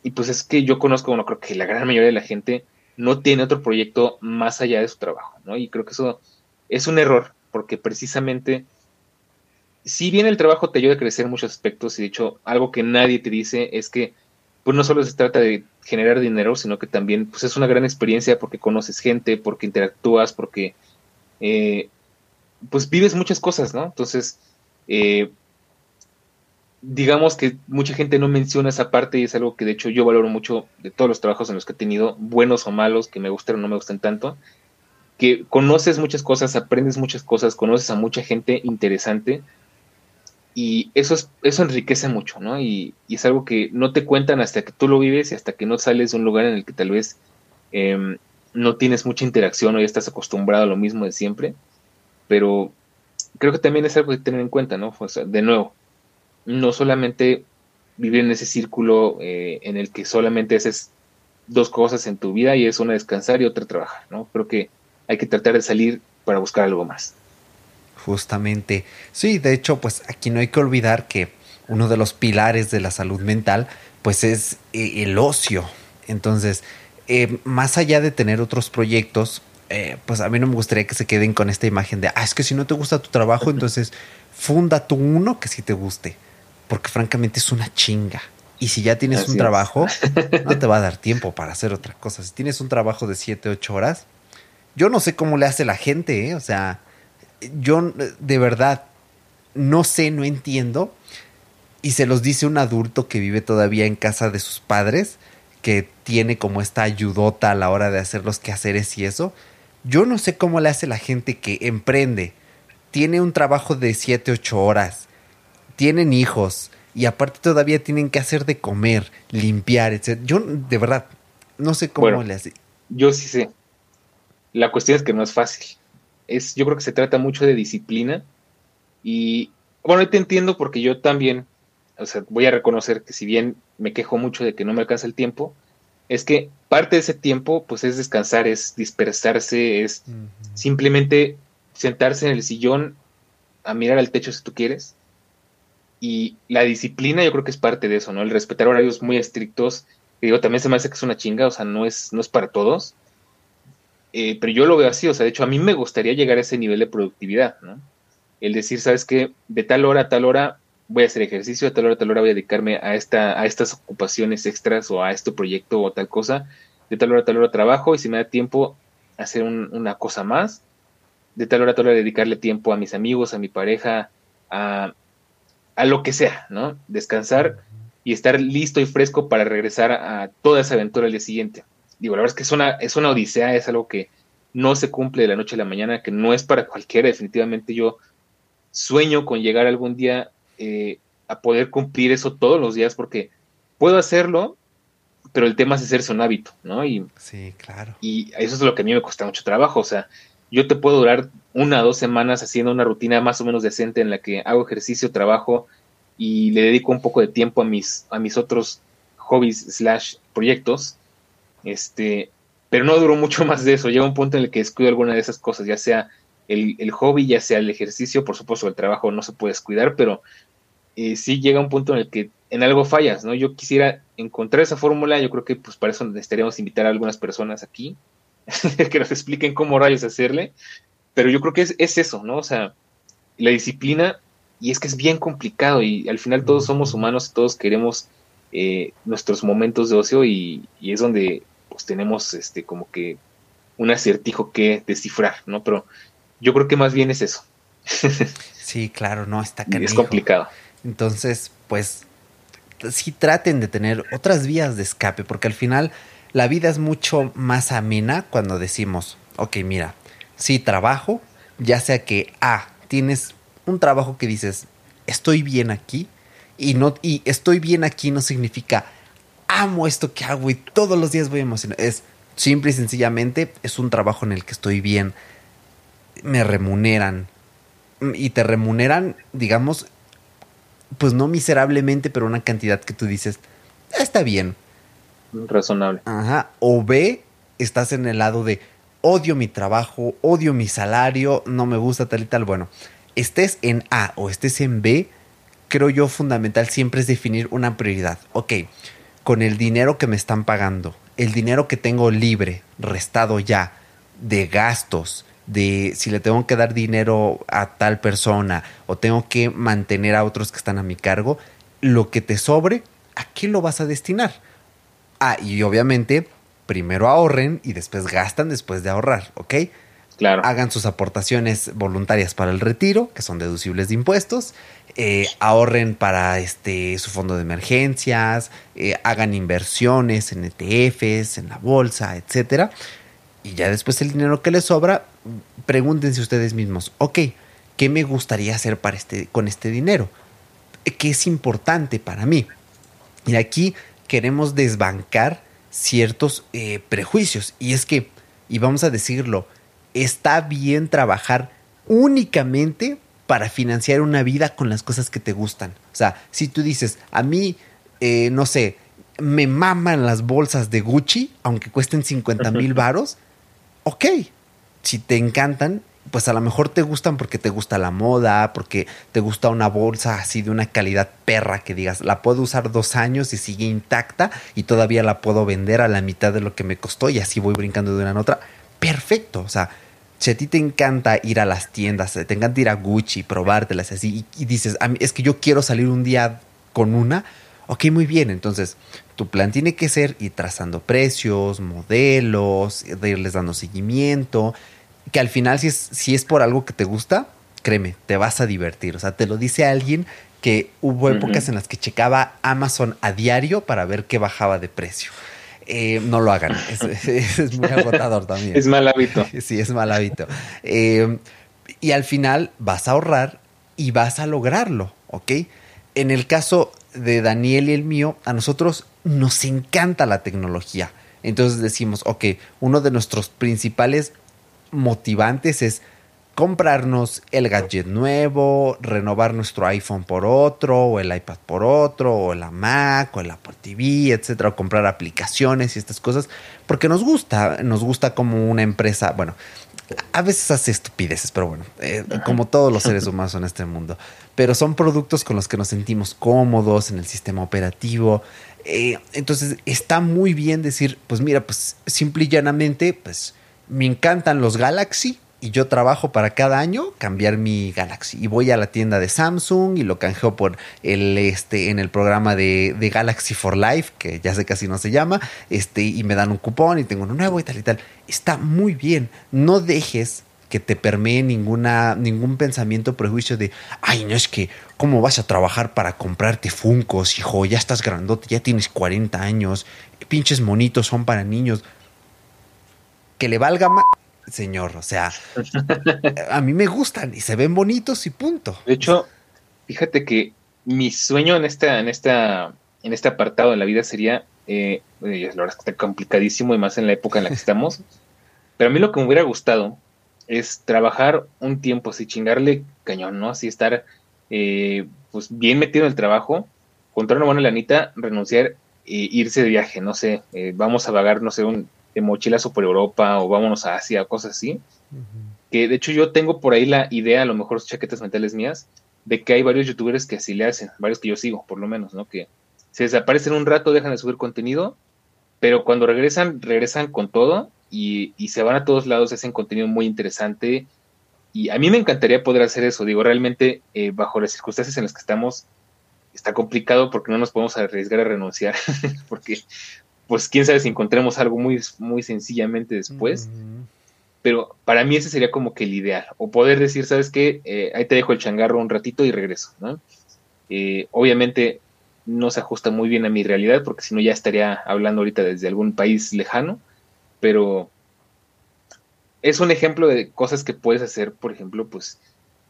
y, pues es que yo conozco, bueno, creo que la gran mayoría de la gente no tiene otro proyecto más allá de su trabajo, ¿no? Y creo que eso es un error, porque precisamente, si bien el trabajo te ayuda a crecer en muchos aspectos, y de hecho algo que nadie te dice es que pues no solo se trata de generar dinero, sino que también pues es una gran experiencia porque conoces gente, porque interactúas, porque eh, pues vives muchas cosas, ¿no? Entonces, eh, digamos que mucha gente no menciona esa parte y es algo que de hecho yo valoro mucho de todos los trabajos en los que he tenido, buenos o malos, que me gustan o no me gustan tanto, que conoces muchas cosas, aprendes muchas cosas, conoces a mucha gente interesante y eso, es, eso enriquece mucho, ¿no? Y, es algo que no te cuentan hasta que tú lo vives y hasta que no sales de un lugar en el que tal vez em, no tienes mucha interacción o ya estás acostumbrado a lo mismo de siempre, pero creo que también es algo que tener en cuenta, ¿no? O de nuevo, no solamente vivir en ese círculo eh, en el que solamente haces dos cosas en tu vida y es una descansar y otra trabajar, ¿no? Creo que hay que tratar de salir para buscar algo más. Justamente. Sí, de hecho, pues aquí no hay que olvidar que uno de los pilares de la salud mental, pues es eh, el ocio. Entonces, eh, más allá de tener otros proyectos, eh, pues a mí no me gustaría que se queden con esta imagen de, ah, es que si no te gusta tu trabajo, entonces funda tú uno que sí te guste. Porque francamente es una chinga. Y si ya tienes un trabajo, no te va a dar tiempo para hacer otra cosa. Si tienes un trabajo de 7, 8 horas, yo no sé cómo le hace la gente, ¿eh? o sea, yo de verdad no sé, no entiendo. Y se los dice un adulto que vive todavía en casa de sus padres, que tiene como esta ayudota a la hora de hacer los quehaceres y eso. Yo no sé cómo le hace la gente que emprende, tiene un trabajo de 7, 8 horas, tienen hijos y aparte todavía tienen que hacer de comer, limpiar, etc. Yo de verdad no sé cómo le hace. Yo sí sé. La cuestión es que no es fácil. Es, yo creo que se trata mucho de disciplina. Y bueno, te entiendo porque yo también, o sea, voy a reconocer que si bien me quejo mucho de que no me alcanza el tiempo, es que parte de ese tiempo, pues es descansar, es dispersarse, es simplemente sentarse en el sillón a mirar al techo si tú quieres. Y la disciplina yo creo que es parte de eso, ¿no? El respetar horarios muy estrictos, digo, también se me hace que es una chinga, o sea, no es, no es para todos. Eh, pero yo lo veo así, o sea, de hecho a mí me gustaría llegar a ese nivel de productividad, ¿no? El decir, ¿sabes qué? De tal hora a tal hora voy a hacer ejercicio, de tal hora a tal hora voy a dedicarme a, esta, a estas ocupaciones extras o a este proyecto o tal cosa, de tal hora a tal hora trabajo y si me da tiempo hacer una cosa más, de tal hora a tal hora dedicarle tiempo a mis amigos, a mi pareja, a, a lo que sea, ¿no? Descansar y estar listo y fresco para regresar a toda esa aventura al día siguiente digo, la verdad es que es una, es una odisea, es algo que no se cumple de la noche a la mañana, que no es para cualquiera, definitivamente yo sueño con llegar algún día eh, a poder cumplir eso todos los días, porque puedo hacerlo, pero el tema es hacerse un hábito, ¿no? Y, sí, claro. Y eso es lo que a mí me cuesta mucho trabajo, o sea, yo te puedo durar una o dos semanas haciendo una rutina más o menos decente en la que hago ejercicio, trabajo y le dedico un poco de tiempo a mis, a mis otros hobbies slash proyectos, este, pero no duró mucho más de eso. Llega un punto en el que descuido alguna de esas cosas, ya sea el, hobby, ya sea el ejercicio, por supuesto el trabajo no se puede descuidar, pero eh, sí llega un punto en el que en algo fallas, ¿no? Yo quisiera encontrar esa fórmula, yo creo que pues para eso necesitaríamos invitar a algunas personas aquí que nos expliquen cómo rayos hacerle, pero yo creo que es, es eso, ¿no? O sea, la disciplina, y es que es bien complicado y al final todos somos humanos, todos queremos eh, nuestros momentos de ocio y, es donde pues tenemos este como que un acertijo que descifrar, ¿no? Pero yo creo que más bien es eso. sí, claro, no, está canijo. Es complicado. Entonces, pues, sí traten de tener otras vías de escape, porque al final la vida es mucho más amena cuando decimos, ok, mira, sí trabajo, ya sea que, ah, tienes un trabajo que dices, estoy bien aquí, y, no, y estoy bien aquí no significa amo esto que hago y todos los días voy a emocionar. Es Simple y sencillamente es un trabajo en el que estoy bien. Me remuneran. Y te remuneran, digamos, pues no miserablemente, pero una cantidad que tú dices, está bien. Razonable. Ajá. O B, estás en el lado de odio mi trabajo, odio mi salario, no me gusta tal y tal. Bueno, estés en A o estés en B, creo yo fundamental siempre es definir una prioridad. Ok, con el dinero que me están pagando, el dinero que tengo libre, restado ya, de gastos, de si le tengo que dar dinero a tal persona o tengo que mantener a otros que están a mi cargo, lo que te sobre, ¿a qué lo vas a destinar? Ah, y obviamente, primero ahorren y después gastan después de ahorrar, ¿ok? Claro. Hagan sus aportaciones voluntarias para el retiro, que son deducibles de impuestos, eh, ahorren para este, su fondo de emergencias, eh, hagan inversiones en ETFs, en la bolsa, etcétera. Y ya después el dinero que les sobra, pregúntense ustedes mismos, ok, ¿qué me gustaría hacer para este, con este dinero? ¿Qué es importante para mí? Y aquí queremos desbancar ciertos eh, prejuicios. Y es que, y vamos a decirlo, está bien trabajar únicamente para financiar una vida con las cosas que te gustan. O sea, si tú dices, a mí, eh, no sé, me maman las bolsas de Gucci, aunque cuesten 50 mil varos, ok, si te encantan, pues a lo mejor te gustan porque te gusta la moda, porque te gusta una bolsa así de una calidad perra que digas, la puedo usar dos años y sigue intacta y todavía la puedo vender a la mitad de lo que me costó y así voy brincando de una en otra. Perfecto, o sea, si a ti te encanta ir a las tiendas, te encanta ir a Gucci, probártelas así, y, dices, a mí, es que yo quiero salir un día con una, ok, muy bien, entonces tu plan tiene que ser ir trazando precios, modelos, irles dando seguimiento, que al final si es, si es por algo que te gusta, créeme, te vas a divertir, o sea, te lo dice alguien que hubo épocas en las que checaba Amazon a diario para ver qué bajaba de precio. Eh, no lo hagan. Es, muy agotador también. Es mal hábito. Sí, es mal hábito. Eh, y al final vas a ahorrar y vas a lograrlo, ¿ok? En el caso de Daniel y el mío, a nosotros nos encanta la tecnología. Entonces decimos, ok, uno de nuestros principales motivantes es comprarnos el gadget nuevo, renovar nuestro iPhone por otro, o el iPad por otro, o la Mac, o el Apple TV, etcétera, o comprar aplicaciones y estas cosas, porque nos gusta, nos gusta como una empresa, bueno, a veces hace estupideces, pero bueno, eh, como todos los seres humanos en este mundo, pero son productos con los que nos sentimos cómodos en el sistema operativo. Eh, entonces está muy bien decir, pues mira, pues simple y llanamente, pues me encantan los Galaxy, y yo trabajo para cada año cambiar mi Galaxy y voy a la tienda de Samsung y lo canjeo por el este en el programa de, Galaxy for Life que ya sé así no se llama este y me dan un cupón y tengo uno nuevo y tal y tal está muy bien no dejes que te permee ninguna, ningún pensamiento prejuicio de, ay, no es que, ¿cómo vas a trabajar para comprarte Funcos, hijo? Ya estás grandote, ya tienes 40 años, pinches monitos son para niños. Que le valga más señor. O sea, a mí me gustan y se ven bonitos y punto. De hecho, fíjate que mi sueño en esta, en esta, en este apartado de la vida sería, eh, la verdad es que está complicadísimo y más en la época en la que estamos. pero a mí lo que me hubiera gustado es trabajar un tiempo, así chingarle cañón, ¿no? Así estar eh, pues bien metido en el trabajo, contar una buena lanita, renunciar e irse de viaje, no sé, eh, vamos a vagar, no sé, un de mochilazo por Europa o vámonos a Asia, cosas así. Que de hecho yo tengo por ahí la idea, a lo mejor chaquetas mentales mías, de que hay varios youtubers que así le hacen, varios que yo sigo, por lo menos, ¿no? Que se desaparecen un rato, dejan de subir contenido, pero cuando regresan, regresan con todo y, se van a todos lados, hacen contenido muy interesante. Y a mí me encantaría poder hacer eso. Digo, realmente, eh, bajo las circunstancias en las que estamos, está complicado porque no nos podemos arriesgar a renunciar, porque pues quién sabe si encontremos algo muy, muy sencillamente después. Pero para mí ese sería como que el ideal. O poder decir, ¿sabes qué? Eh, ahí te dejo el changarro un ratito y regreso, ¿no? Eh, obviamente no se ajusta muy bien a mi realidad, porque si no ya estaría hablando ahorita desde algún país lejano, pero es un ejemplo de cosas que puedes hacer, por ejemplo, pues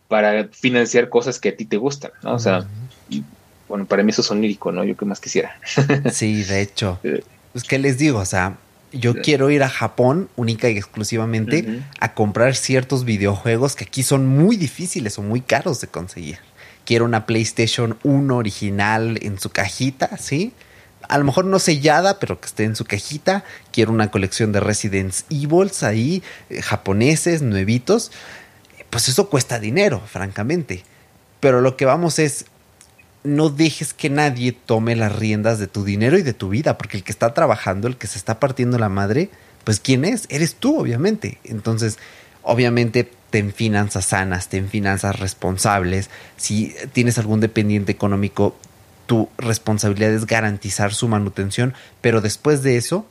para financiar cosas que a ti te gustan, ¿no? O sea, bueno, para mí eso es onírico, ¿no? Yo que más quisiera. Sí, de hecho. Pues, ¿qué les digo? O sea, Yo quiero ir a Japón única y exclusivamente a comprar ciertos videojuegos que aquí son muy difíciles o muy caros de conseguir. Quiero una PlayStation 1 original en su cajita, ¿sí? A lo mejor no sellada, pero que esté en su cajita. Quiero una colección de Resident Evil ahí, eh, japoneses, nuevitos. Pues eso cuesta dinero, francamente. Pero lo que vamos es, no dejes que nadie tome las riendas de tu dinero y de tu vida, porque el que está trabajando, el que se está partiendo la madre, pues ¿quién es? Eres tú, obviamente. Entonces, obviamente, ten finanzas sanas, ten finanzas responsables. Si tienes algún dependiente económico, tu responsabilidad es garantizar su manutención, pero después de eso,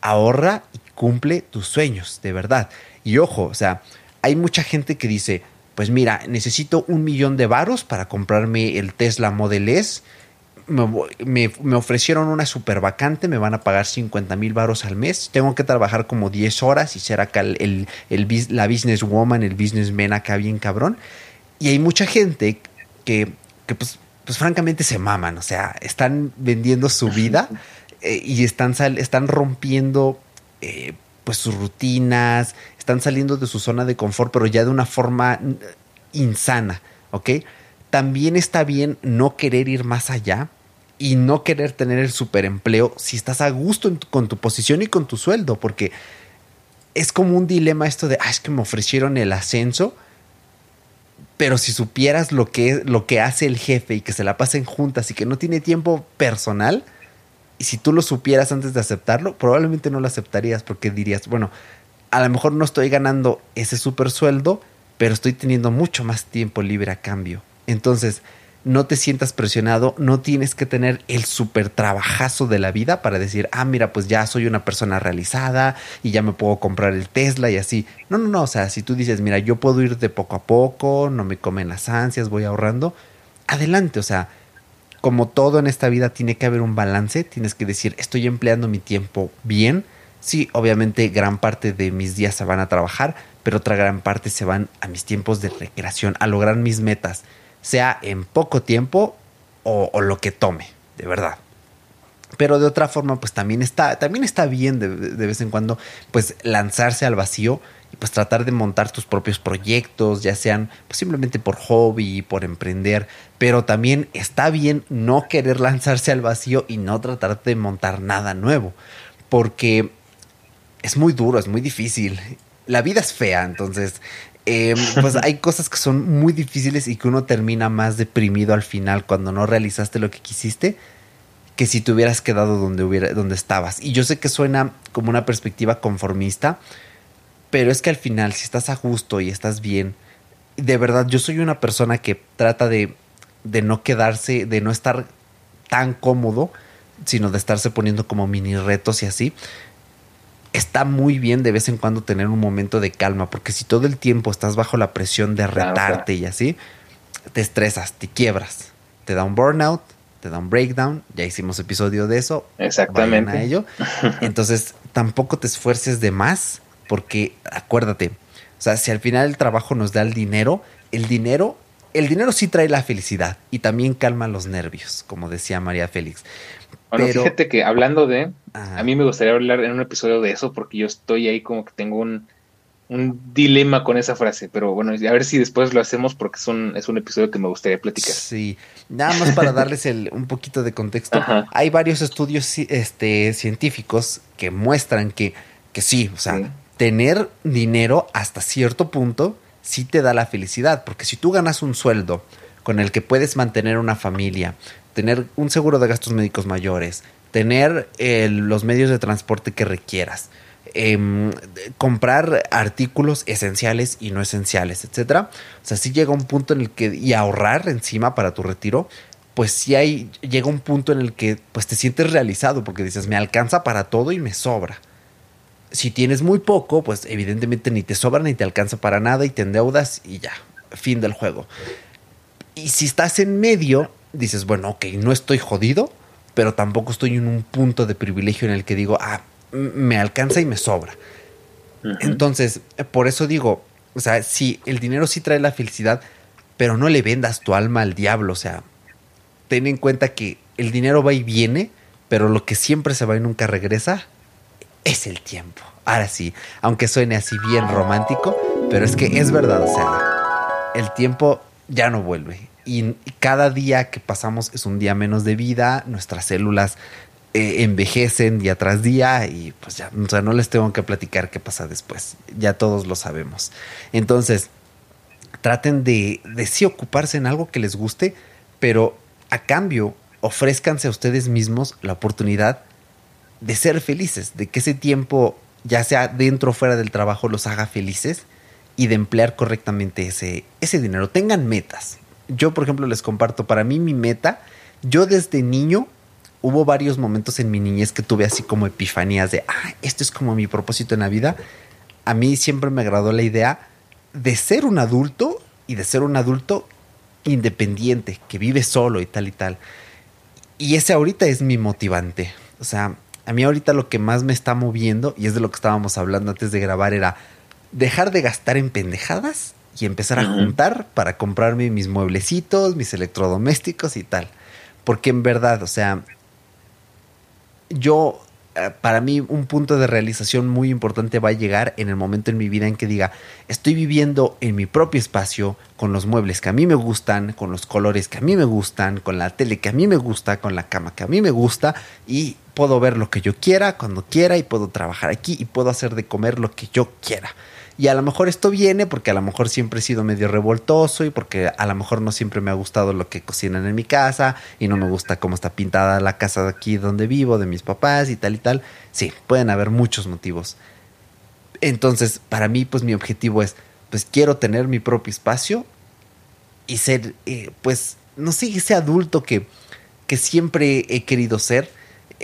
ahorra y cumple tus sueños, de verdad. Y ojo, o sea, hay mucha gente que dice, pues mira, necesito un millón de varos para comprarme el Tesla Model S. Me, ofrecieron una super vacante, me van a pagar 50 mil varos al mes. Tengo que trabajar como 10 horas y ser acá el, el, la businesswoman, el businessman acá bien cabrón. Y hay mucha gente que, que pues, pues francamente se maman, o sea, están vendiendo su vida eh, y están, están rompiendo eh, pues sus rutinas, están saliendo de su zona de confort, pero ya de una forma insana, ¿ok? También está bien no querer ir más allá y no querer tener el superempleo si estás a gusto con tu posición y con tu sueldo, porque es como un dilema esto de, ah, es que me ofrecieron el ascenso, pero si supieras lo que, lo que hace el jefe y que se la pasen juntas y que no tiene tiempo personal, y si tú lo supieras antes de aceptarlo, probablemente no lo aceptarías porque dirías, bueno, a lo mejor no estoy ganando ese super sueldo, pero estoy teniendo mucho más tiempo libre a cambio. Entonces, no te sientas presionado, no tienes que tener el super trabajazo de la vida para decir, ah, mira, pues ya soy una persona realizada y ya me puedo comprar el Tesla y así. No, no, no, o sea, si tú dices, mira, yo puedo ir de poco a poco, no me comen las ansias, voy ahorrando, adelante, o sea, como todo en esta vida tiene que haber un balance, tienes que decir, estoy empleando mi tiempo bien, Sí, obviamente gran parte de mis días se van a trabajar, pero otra gran parte se van a mis tiempos de recreación, a lograr mis metas, sea en poco tiempo o, lo que tome, de verdad. Pero de otra forma, pues también está, también está bien de, vez en cuando, pues lanzarse al vacío y pues tratar de montar tus propios proyectos, ya sean pues, simplemente por hobby, por emprender, pero también está bien no querer lanzarse al vacío y no tratar de montar nada nuevo, porque es muy duro, es muy difícil. La vida es fea, entonces, em, pues hay cosas que son muy difíciles y que uno termina más deprimido al final cuando no realizaste lo que quisiste que si te hubieras quedado donde, hubiera, donde estabas. Y yo sé que suena como una perspectiva conformista, pero es que al final, si estás a gusto y estás bien, de verdad, yo soy una persona que trata de, de no quedarse, de no estar tan cómodo, sino de estarse poniendo como mini retos y así está muy bien de vez en cuando tener un momento de calma, porque si todo el tiempo estás bajo la presión de retarte y así, te estresas, te quiebras, te da un burnout, te da un breakdown, ya hicimos episodio de eso. Exactamente. a ello. Entonces, tampoco te esfuerces de más, porque acuérdate, o sea, si al final el trabajo nos da el dinero, el dinero, el dinero sí trae la felicidad y también calma los nervios, como decía María Félix. Bueno, fíjate que hablando de, a mí me gustaría hablar en un episodio de eso porque yo estoy ahí como que tengo un, dilema con esa frase, pero bueno, a ver si después lo hacemos porque es un, es un episodio que me gustaría platicar. Sí, nada más para darles el, un poquito de contexto. Hay varios estudios este, científicos que muestran que, que sí, o sea, tener dinero hasta cierto punto sí te da la felicidad, porque si tú ganas un sueldo con el que puedes mantener una familia, tener un seguro de gastos médicos mayores, tener los medios de transporte que requieras, em, comprar artículos esenciales y no esenciales, etcétera. O sea, si llega un punto en el que y ahorrar encima para tu retiro, pues sí hay llega un punto en el que pues te sientes realizado porque dices, me alcanza para todo y me sobra. Si tienes muy poco, pues evidentemente ni te sobra ni te alcanza para nada y te endeudas y ya, fin del juego. Y si estás en medio, dices, bueno, ok, no estoy jodido, pero tampoco estoy en un punto de privilegio en el que digo, ah, me alcanza y me sobra. Entonces, por eso digo, o sea, sí, el dinero sí trae la felicidad, pero no le vendas tu alma al diablo, o sea, ten en cuenta que el dinero va y viene, pero lo que siempre se va y nunca regresa es el tiempo. Ahora sí, aunque suene así bien romántico, pero es que es verdad, o sea, el tiempo ya no vuelve. Y cada día que pasamos es un día menos de vida, nuestras células eh, envejecen día tras día y pues ya, o sea, no les tengo que platicar qué pasa después, ya todos lo sabemos. Entonces, traten de, de sí ocuparse en algo que les guste, pero a cambio, ofrézcanse a ustedes mismos la oportunidad de ser felices, de que ese tiempo, ya sea dentro o fuera del trabajo, los haga felices y de emplear correctamente ese, ese dinero. Tengan metas. Yo, por ejemplo, les comparto, para mí mi meta, yo desde niño hubo varios momentos en mi niñez que tuve así como epifanías de, ah, esto es como mi propósito en la vida. A mí siempre me agradó la idea de ser un adulto y de ser un adulto independiente, que vive solo y tal y tal. Y ese ahorita es mi motivante. O sea, a mí ahorita lo que más me está moviendo, y es de lo que estábamos hablando antes de grabar, era dejar de gastar en pendejadas y empezar a juntar para comprarme mis mueblecitos, mis electrodomésticos y tal. Porque en verdad, o sea, yo, para mí, un punto de realización muy importante va a llegar en el momento en mi vida en que diga, estoy viviendo en mi propio espacio, con los muebles que a mí me gustan, con los colores que a mí me gustan, con la tele que a mí me gusta, con la cama que a mí me gusta, y puedo ver lo que yo quiera, cuando quiera, y puedo trabajar aquí, y puedo hacer de comer lo que yo quiera. Y a lo mejor esto viene porque a lo mejor siempre he sido medio revoltoso y porque a lo mejor no siempre me ha gustado lo que cocinan en mi casa y no me gusta cómo está pintada la casa de aquí donde vivo, de mis papás y tal y tal. Sí, pueden haber muchos motivos. Entonces, para mí, pues mi objetivo es, pues quiero tener mi propio espacio y ser, eh, pues, no sé, ese adulto que, que siempre he querido ser.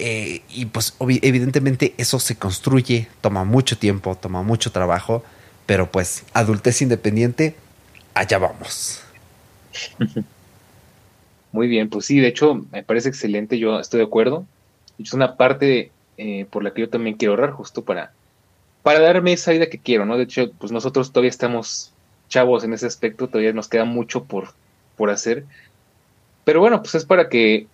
Eh, y pues evidentemente eso se construye, toma mucho tiempo, toma mucho trabajo pero pues, adultez independiente, allá vamos. Muy bien, pues sí, de hecho, me parece excelente, yo estoy de acuerdo. Es una parte eh, por la que yo también quiero ahorrar, justo para, para darme esa vida que quiero, ¿no? De hecho, pues nosotros todavía estamos chavos en ese aspecto, todavía nos queda mucho por, por hacer. Pero bueno, pues es para que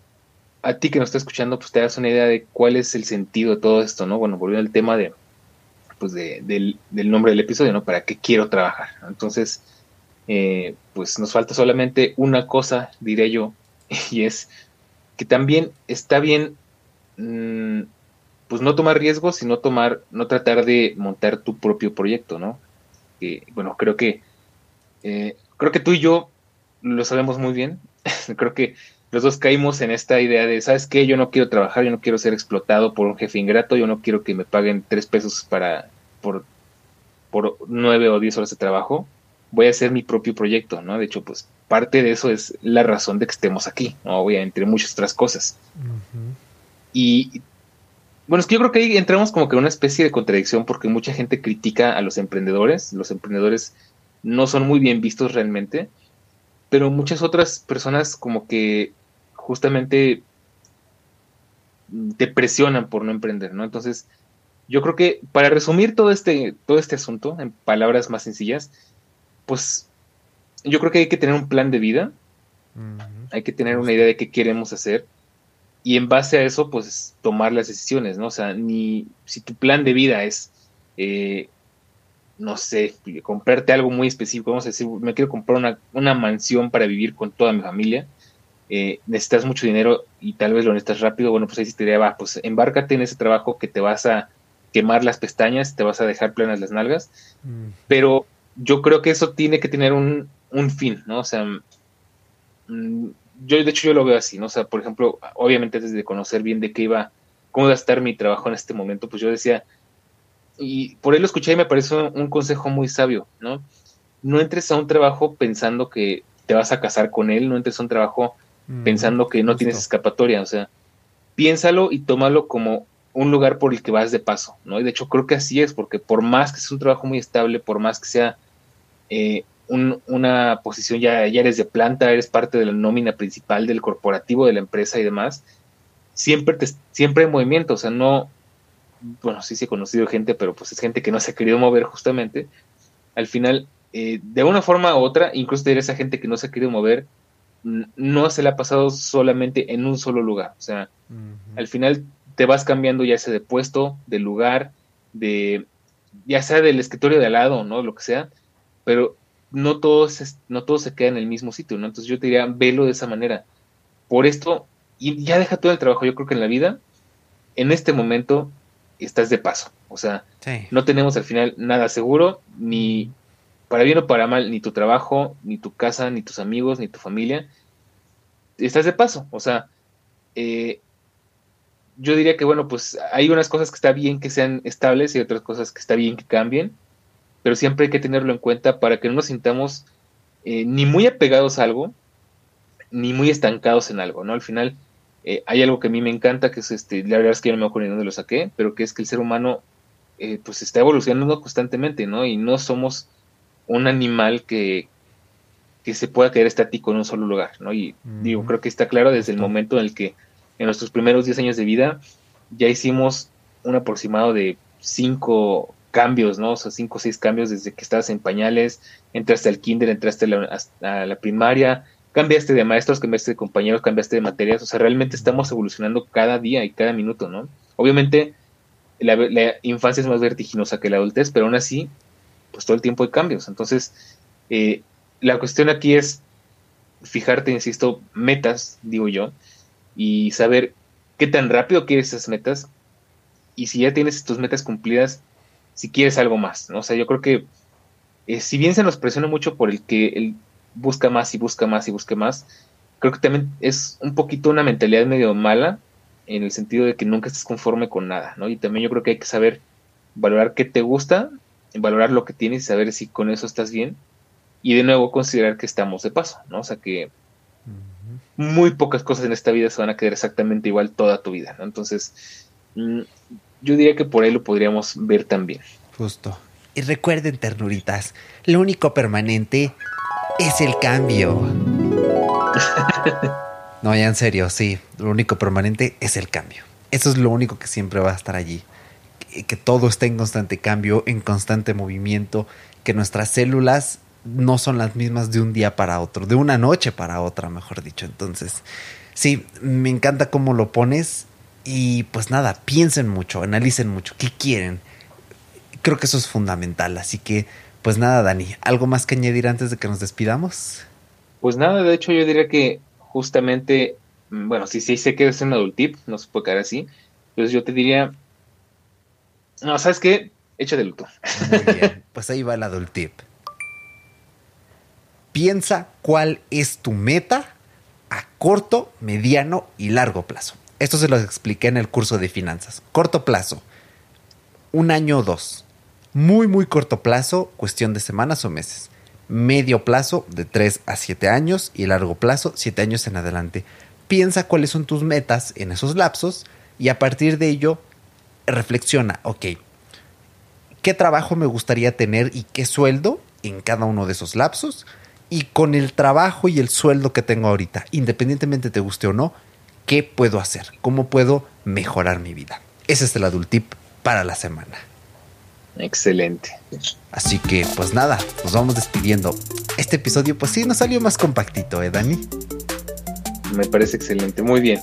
a ti que nos está escuchando, pues te hagas una idea de cuál es el sentido de todo esto, ¿no? Bueno, volviendo al tema de, pues del, nombre del episodio, ¿no? ¿Para qué quiero trabajar? Entonces, eh, pues nos falta solamente una cosa, diré yo, y es que también está bien, mm, pues no tomar riesgos, sino tomar, no tratar de montar tu propio proyecto, ¿no? Que, bueno, creo que, eh, creo que tú y yo lo sabemos muy bien. creo que los dos caímos en esta idea de, ¿sabes qué? Yo no quiero trabajar, yo no quiero ser explotado por un jefe ingrato, yo no quiero que me paguen tres pesos para, por, por nueve o diez horas de trabajo, voy a hacer mi propio proyecto, ¿no? De hecho, pues parte de eso es la razón de que estemos aquí, ¿no? Obviamente, entre muchas otras cosas. Y bueno, es que yo creo que ahí entramos como que en una especie de contradicción porque mucha gente critica a los emprendedores, los emprendedores no son muy bien vistos realmente, pero muchas otras personas como que justamente te presionan por no emprender, ¿no? Entonces, yo creo que para resumir todo este, todo este asunto en palabras más sencillas, pues yo creo que hay que tener un plan de vida, hay que tener una idea de qué queremos hacer y en base a eso, pues tomar las decisiones, ¿no? O sea, ni si tu plan de vida es, eh, no sé, comprarte algo muy específico, vamos a decir, me quiero comprar una, una mansión para vivir con toda mi familia, eh, necesitas mucho dinero y tal vez lo necesitas rápido, bueno, pues ahí sí te diría, va, pues embárcate en ese trabajo que te vas a quemar las pestañas, te vas a dejar plenas las nalgas, mm. pero yo creo que eso tiene que tener un, fin, ¿no? O sea, mm, yo de hecho yo lo veo así, ¿no? O sea, por ejemplo, obviamente desde conocer bien de qué iba, cómo iba a estar mi trabajo en este momento, pues yo decía, y por ahí lo escuché y me parece un consejo muy sabio, ¿no? No entres a un trabajo pensando que te vas a casar con él, no entres a un trabajo pensando que no tienes escapatoria, o sea, piénsalo y tómalo como un lugar por el que vas de paso, ¿no? Y de hecho creo que así es, porque por más que sea un trabajo muy estable, por más que sea eh, una posición, ya, ya eres de planta, eres parte de la nómina principal del corporativo, de la empresa y demás, siempre, te, siempre hay movimiento, o sea, no, bueno, sí, sí he conocido gente, pero pues es gente que no se ha querido mover justamente. Al final, eh, de una forma u otra, incluso de esa gente que no se ha querido mover, no se le ha pasado solamente en un solo lugar. O sea, al final te vas cambiando ya sea de puesto, de lugar, de ya sea del escritorio de al lado, ¿no? Lo que sea, pero no todos, no todos se quedan en el mismo sitio, ¿no? Entonces yo te diría, velo de esa manera. Por esto, y ya deja todo el trabajo, yo creo que en la vida, en este momento, estás de paso. O sea, no tenemos al final nada seguro, ni para bien o para mal, ni tu trabajo, ni tu casa, ni tus amigos, ni tu familia. Estás de paso. O sea, eh, yo diría que, bueno, pues hay unas cosas que está bien que sean estables y otras cosas que está bien que cambien, pero siempre hay que tenerlo en cuenta para que no nos sintamos eh, ni muy apegados a algo, ni muy estancados en algo, ¿no? Al final eh, hay algo que a mí me encanta, que es este, la verdad es que yo no me acuerdo ni dónde lo saqué, pero que es que el ser humano pues está evolucionando constantemente, ¿no? Y no somos un animal que, que se pueda quedar estático en un solo lugar, ¿no? Y digo, creo que está claro desde el momento en el que en nuestros primeros 10 años de vida ya hicimos un aproximado de 5 cambios, ¿no? O sea, 5 o 6 cambios desde que estabas en pañales, entraste al kinder, entraste a la, primaria, cambiaste de maestros, cambiaste de compañeros, cambiaste de materias, o sea, realmente estamos evolucionando cada día y cada minuto, ¿no? Obviamente la, infancia es más vertiginosa que la adultez, pero aún así, pues todo el tiempo hay cambios. Entonces, eh, la cuestión aquí es fijarte, insisto, metas, digo yo, y saber qué tan rápido quieres esas metas y si ya tienes tus metas cumplidas, si quieres algo más, ¿no? O sea, yo creo que eh, si bien se nos presiona mucho por el que él busca más y busca más y busca más, creo que también es un poquito una mentalidad medio mala en el sentido de que nunca estés conforme con nada, ¿no? Y también yo creo que hay que saber valorar qué te gusta, valorar lo que tienes y saber si con eso estás bien y de nuevo considerar que estamos de paso, ¿no? O sea que muy pocas cosas en esta vida se van a quedar exactamente igual toda tu vida, ¿no? Entonces, mm, yo diría que por ahí lo podríamos ver también. Justo. Y recuerden, ternuritas, lo único permanente es el cambio. no, ya en serio, sí, lo único permanente es el cambio. Eso es lo único que siempre va a estar allí. Que, todo esté en constante cambio, en constante movimiento, que nuestras células no son las mismas de un día para otro, de una noche para otra, mejor dicho. Entonces, sí, me encanta cómo lo pones y pues nada, piensen mucho, analicen mucho, ¿qué quieren? Creo que eso es fundamental, así que pues nada, Dani, ¿algo más que añadir antes de que nos despidamos? Pues nada, de hecho yo diría que justamente, mm, bueno, si sí sé que es un adult tip, no se puede quedar así, pues yo te diría, no, ¿sabes qué? Echa de luto. Muy bien, pues ahí va el adult tip. Piensa cuál es tu meta a corto, mediano y largo plazo. Esto se los expliqué en el curso de finanzas. Corto plazo, un año o dos. Muy, muy corto plazo, cuestión de semanas o meses. Medio plazo, de 3 a 7 años. Y largo plazo, 7 años en adelante. Piensa cuáles son tus metas en esos lapsos y a partir de ello reflexiona, ok, ¿qué trabajo me gustaría tener y qué sueldo en cada uno de esos lapsos? y con el trabajo y el sueldo que tengo ahorita, independientemente te guste o no, ¿qué puedo hacer? ¿Cómo puedo mejorar mi vida? Ese es el adult tip para la semana. Excelente. Así que, pues nada, nos vamos despidiendo. Este episodio, pues sí, nos salió más compactito, ¿eh, Dani? Me parece excelente, muy bien.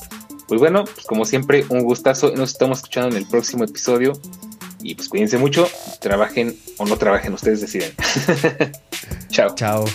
Pues bueno, pues como siempre, un gustazo. Nos estamos escuchando en el próximo episodio. Y pues cuídense mucho, trabajen o no trabajen, ustedes deciden. Chao. Chao.